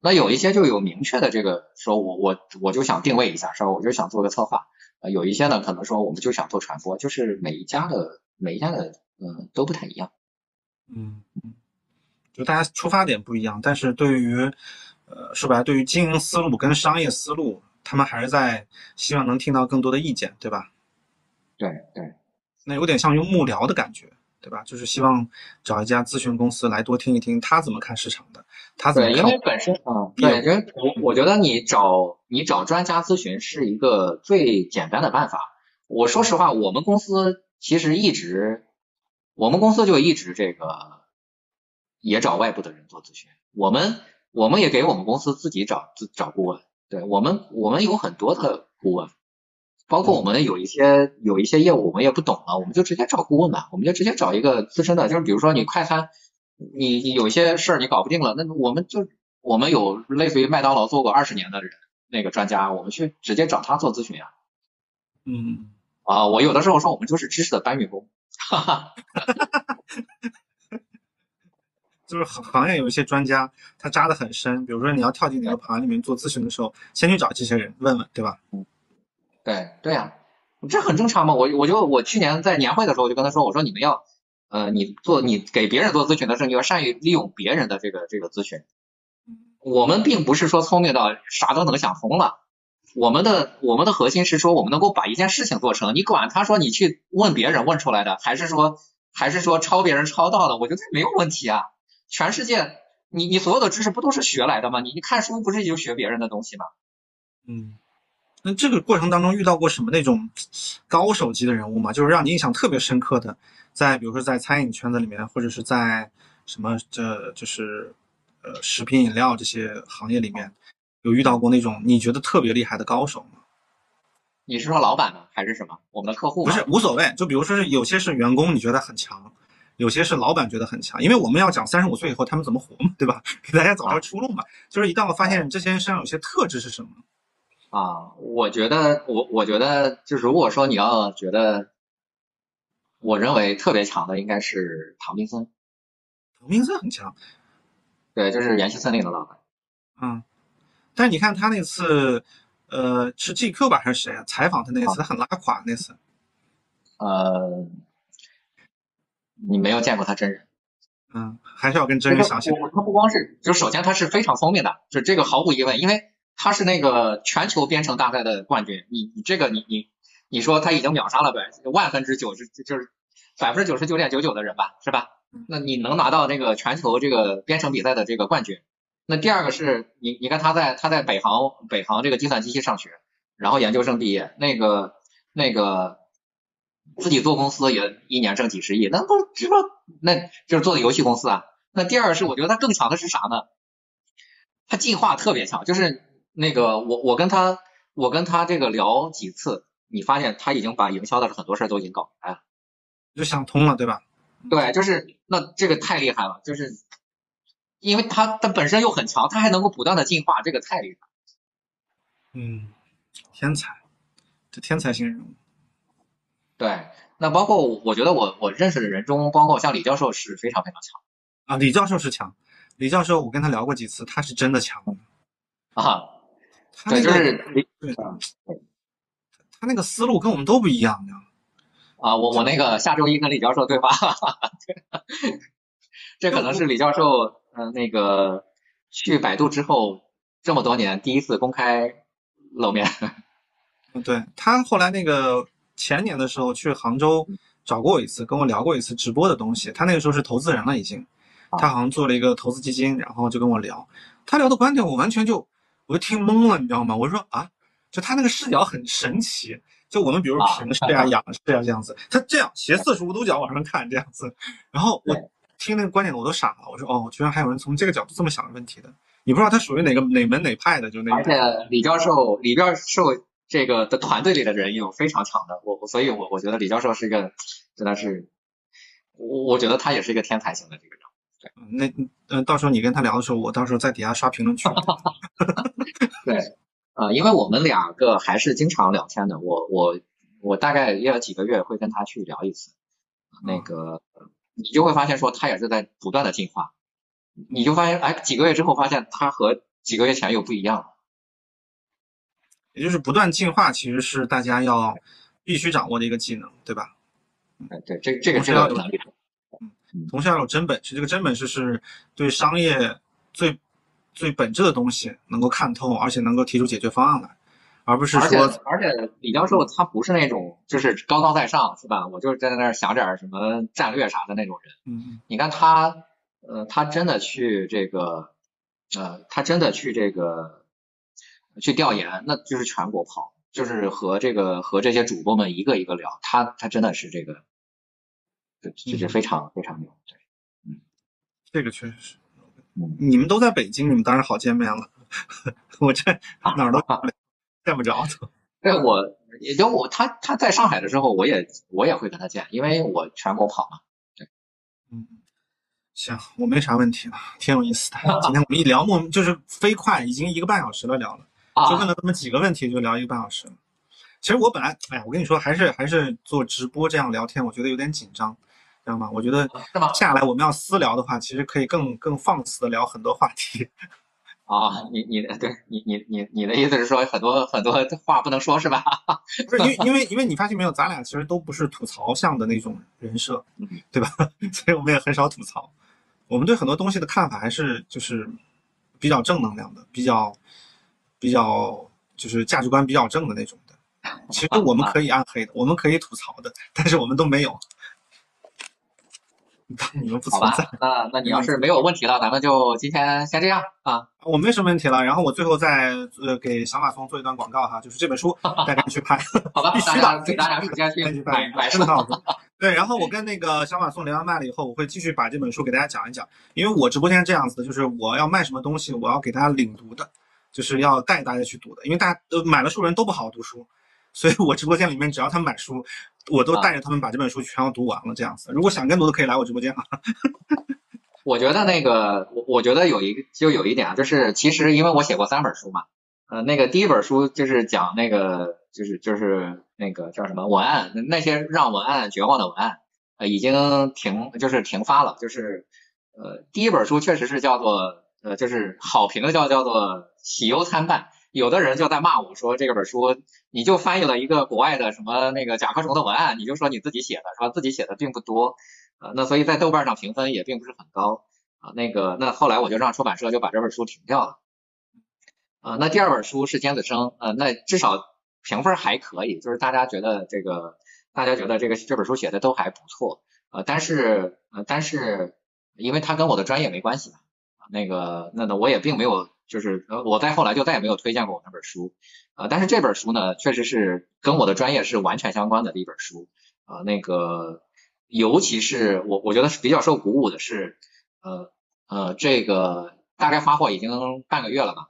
那有一些就有明确的这个说我我我就想定位一下，说我就想做个策划。呃，有一些呢可能说我们就想做传播，就是每一家的每一家的嗯都不太一样。嗯嗯，就大家出发点不一样，但是对于呃说白了，对于经营思路跟商业思路，他们还是在希望能听到更多的意见，对吧？对对，那有点像用幕僚的感觉，对吧？就是希望找一家咨询公司来多听一听他怎么看市场的，他怎么对，因为本身啊，本身我我觉得你找你找专家咨询是一个最简单的办法。我说实话，我们公司其实一直我们公司就一直这个也找外部的人做咨询，我们我们也给我们公司自己找自找顾问，对我们我们有很多的顾问，包括我们有一些有一些业务我们也不懂了，我们就直接找顾问吧，我们就直接找一个资深的，就是比如说你快餐，你你有一些事儿你搞不定了，那我们就我们有类似于麦当劳做过二十年的人那个专家，我们去直接找他做咨询呀。嗯，啊，我有的时候说我们就是知识的搬运工，哈哈。就是行行业有一些专家，他扎得很深。比如说你要跳进哪个行业里面做咨询的时候，先去找这些人问问，对吧？对对呀、这很正常嘛。我我就我去年在年会的时候我就跟他说，我说你们要呃你做你给别人做咨询的时候，你要善于利用别人的这个这个咨询。我们并不是说聪明到啥都能想通了，我们的我们的核心是说我们能够把一件事情做成。你管他说你去问别人问出来的，还是说还是说抄别人抄到的，我觉得没有问题啊。全世界你你所有的知识不都是学来的吗？你你看书不是就学别人的东西吗？嗯，那这个过程当中遇到过什么那种高手级的人物吗？就是让你印象特别深刻的，在比如说在餐饮圈子里面，或者是在什么这就是呃食品饮料这些行业里面，有遇到过那种你觉得特别厉害的高手吗？你是说老板呢，还是什么？我们的客户不是无所谓，就比如说是有些是员工你觉得很强，有些是老板觉得很强，因为我们要讲三十五岁以后他们怎么活嘛，对吧？给大家找条出路嘛。就是一旦我发现这些人身上有些特质是什么，啊，我觉得我我觉得就是如果说你要觉得，我认为特别强的应该是唐宾森，唐明森很强，对，就是元气森林的老板。嗯，但是你看他那次，呃，是 GQ 吧还是谁啊？采访他那次，他很拉垮那次。呃，你没有见过他真人，嗯，还是要跟真人详细。我他不光是，就首先他是非常聪明的，就这个毫无疑问，因为他是那个全球编程大赛的冠军，你你这个你你你说他已经秒杀了百万分之九十，就是百分之九十九点九九的人吧，是吧？那你能拿到这个全球这个编程比赛的这个冠军，那第二个是你你看他在他在北航北航这个计算机系上学，然后研究生毕业，那个那个自己做公司也一年挣几十亿，那不这不那就是做的游戏公司啊。那第二个是我觉得他更强的是啥呢？他进化特别强，就是那个我我跟他我跟他这个聊几次，你发现他已经把营销的很多事儿都已经搞明白了。就想通了，对吧？对，就是那这个太厉害了，就是因为他他本身又很强，他还能够不断的进化，这个太厉害。嗯，天才，这天才型人物。对，那包括我觉得我我认识的人中，包括像李教授是非常非常强啊，李教授是强，李教授我跟他聊过几次，他是真的强。啊。对，他那个就是李对，他那个思路跟我们都不一样的。啊，我我那个下周一跟李教授对话，这可能是李教授呃那个去百度之后这么多年第一次公开露面。嗯，对他后来那个前年的时候去杭州找过我一次，跟我聊过一次直播的东西。他那个时候是投资人了已经，他好像做了一个投资基金，然后就跟我聊，他聊的观点我完全就我就听懵了，你知道吗？我说啊，就他那个视角很神奇。就我们比如平视呀、仰视呀这样子，他这样斜四十五度角往上看这样子，然后我听那个观点我都傻了，我说哦，居然还有人从这个角度这么想问题的，你不知道他属于哪个哪门哪派的，就那个而且李教授李教授这个的团队里的人有非常强的，我所以我我觉得李教授是一个真的是，我我觉得他也是一个天才型的这个人。那嗯、呃，到时候你跟他聊的时候，我到时候在底下刷评论区。对。呃，因为我们两个还是经常聊天的，我我我大概也有几个月会跟他去聊一次，那个你就会发现说他也是在不断的进化，你就发现哎几个月之后发现他和几个月前又不一样了，也就是不断进化，其实是大家要必须掌握的一个技能，对吧？哎对，这这个这个能力，同时要有真本事，这个真本事是对商业最。最本质的东西能够看透，而且能够提出解决方案来，而不是说，而且李教授他不是那种就是高高在上，是吧？我就是在那儿想点什么战略啥的那种人。嗯，你看他，呃，他真的去这个，呃，他真的去这个去调研，那就是全国跑，就是和这个和这些主播们一个一个聊，他他真的是这个，这这是非常非常牛，对，嗯，这个确实是。嗯你们都在北京，你们当然好见面了。我这哪儿都 见不着。对我，也就我他他在上海的时候，我也我也会跟他见，因为我全国跑嘛。嗯，行，我没啥问题了，挺有意思的。今天我们一聊，莫就是飞快，已经一个半小时了，聊了，就问了这么几个问题，就聊一个半小时了。其实我本来，哎呀，我跟你说，还是还是做直播这样聊天，我觉得有点紧张，知道吗？我觉得下来我们要私聊的话，其实可以更更放肆的聊很多话题。啊，你你的对你你你你的意思是说很多很多话不能说是吧？不是，因为因为因为你发现没有，咱俩其实都不是吐槽向的那种人设，对吧？所以我们也很少吐槽。我们对很多东西的看法还是就是比较正能量的，比较比较就是价值观比较正的那种的。其实我们可以暗黑的，我们可以吐槽的，但是我们都没有。你们不存在，那那你要是没有问题了，咱们就今天先这样啊。我没什么问题了，然后我最后再呃给小马松做一段广告哈，就是这本书 大家去拍，好吧？必须的，给大家时间去买买书。对，然后我跟那个小马松连完麦了以后，我会继续把这本书给大家讲一讲，因为我直播间这样子的，就是我要卖什么东西，我要给大家领读的，就是要带大家去读的，因为大家都买了书人都不好好读书。所以我直播间里面，只要他们买书，我都带着他们把这本书全要读完了。这样子，如果想跟读的，可以来我直播间啊。我觉得那个，我我觉得有一个就有一点啊，就是其实因为我写过三本书嘛，呃，那个第一本书就是讲那个，就是就是那个叫什么文案，那些让文案绝望的文案，呃，已经停，就是停发了。就是呃，第一本书确实是叫做，呃，就是好评的叫叫做喜忧参半。有的人就在骂我说这个本书你就翻译了一个国外的什么那个甲壳虫的文案，你就说你自己写的是吧？自己写的并不多啊，那所以在豆瓣上评分也并不是很高啊。那个那后来我就让出版社就把这本书停掉了啊。那第二本书是尖子生啊，那至少评分还可以，就是大家觉得这个大家觉得这个这本书写的都还不错啊。但是呃但是因为它跟我的专业没关系嘛，那个那那我也并没有。就是呃，我再后来就再也没有推荐过我那本书，呃，但是这本书呢，确实是跟我的专业是完全相关的一本书，呃，那个，尤其是我我觉得是比较受鼓舞的是，呃呃，这个大概发货已经半个月了吧，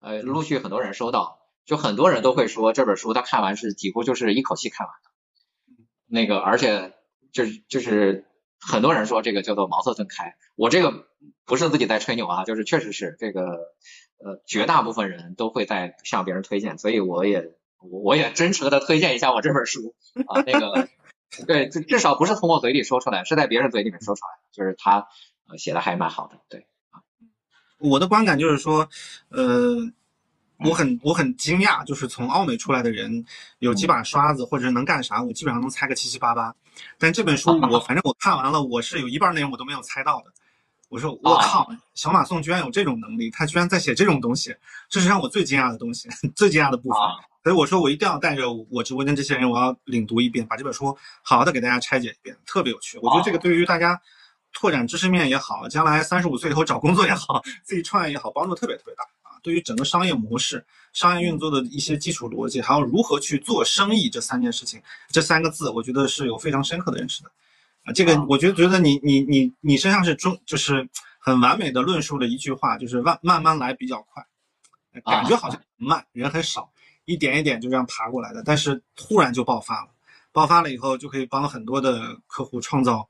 呃，陆续很多人收到，就很多人都会说这本书他看完是几乎就是一口气看完的，那个，而且就是就是很多人说这个叫做茅塞顿开，我这个不是自己在吹牛啊，就是确实是这个。呃，绝大部分人都会在向别人推荐，所以我也我也真诚的推荐一下我这本书啊，那个 对，至少不是从我嘴里说出来，是在别人嘴里面说出来，就是他写的还蛮好的，对啊。我的观感就是说，呃，我很我很惊讶，就是从奥美出来的人有几把刷子或者是能干啥，我基本上能猜个七七八八，但这本书 我反正我看完了，我是有一半内容我都没有猜到的。我说我靠，小马宋居然有这种能力，他居然在写这种东西，这是让我最惊讶的东西，最惊讶的部分。所以我说我一定要带着我直播间这些人，我要领读一遍，把这本书好好的给大家拆解一遍，特别有趣。我觉得这个对于大家拓展知识面也好，将来三十五岁以后找工作也好，自己创业也好，帮助特别特别大啊。对于整个商业模式、商业运作的一些基础逻辑，还有如何去做生意这三件事情，这三个字，我觉得是有非常深刻的认识的。啊，这个我觉得觉得你你你你身上是中就是很完美的论述了一句话，就是慢慢慢来比较快，感觉好像慢，人很少，一点一点就这样爬过来的，但是突然就爆发了，爆发了以后就可以帮很多的客户创造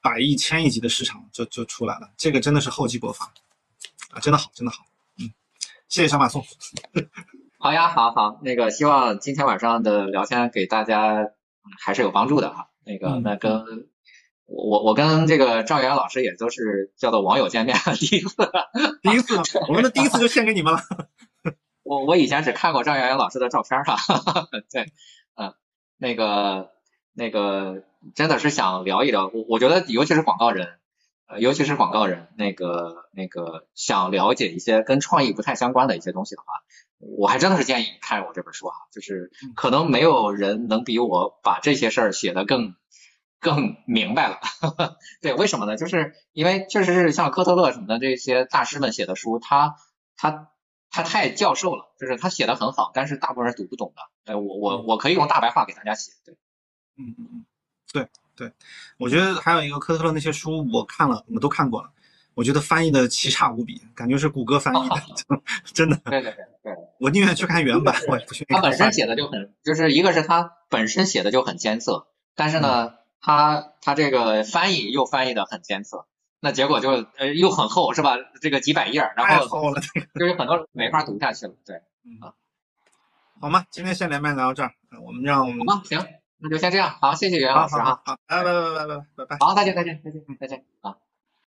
百亿、千亿级的市场，就就出来了。这个真的是厚积薄发啊，真的好，真的好，嗯，谢谢小马送，好呀，好好，那个希望今天晚上的聊天给大家还是有帮助的哈，那个那跟。我我我跟这个赵岩老师也都是叫做网友见面第一次，第一次，我们的第一次就献给你们了。我我以前只看过赵岩老师的照片哈，对，嗯，那个那个真的是想聊一聊，我我觉得尤其是广告人，呃，尤其是广告人，那个那个想了解一些跟创意不太相关的一些东西的话，我还真的是建议你看我这本书啊，就是可能没有人能比我把这些事儿写得更。更明白了，对，为什么呢？就是因为确实是像科特勒什么的这些大师们写的书，他他他太教授了，就是他写的很好，但是大部分人读不懂的。哎，我我我可以用大白话给大家写，对，嗯嗯嗯，对对，我觉得还有一个科特勒那些书我看了，我都看过了，我觉得翻译的奇差无比，感觉是谷歌翻译的 真的。对对对对，我宁愿去看原版，我也不去。他本身写的就很，就是一个是他本身写的就很艰涩，但是呢，他他这个翻译又翻译的很艰涩，那结果就呃又很厚，是吧？这个几百页，然后厚了，就是很多人没法读下去了。对，好吗？今天先连麦聊到这儿，我们让我们好吧，行，那就先这样好谢谢袁老师啊。好拜拜拜拜拜拜拜拜。好再见再见再见再见啊。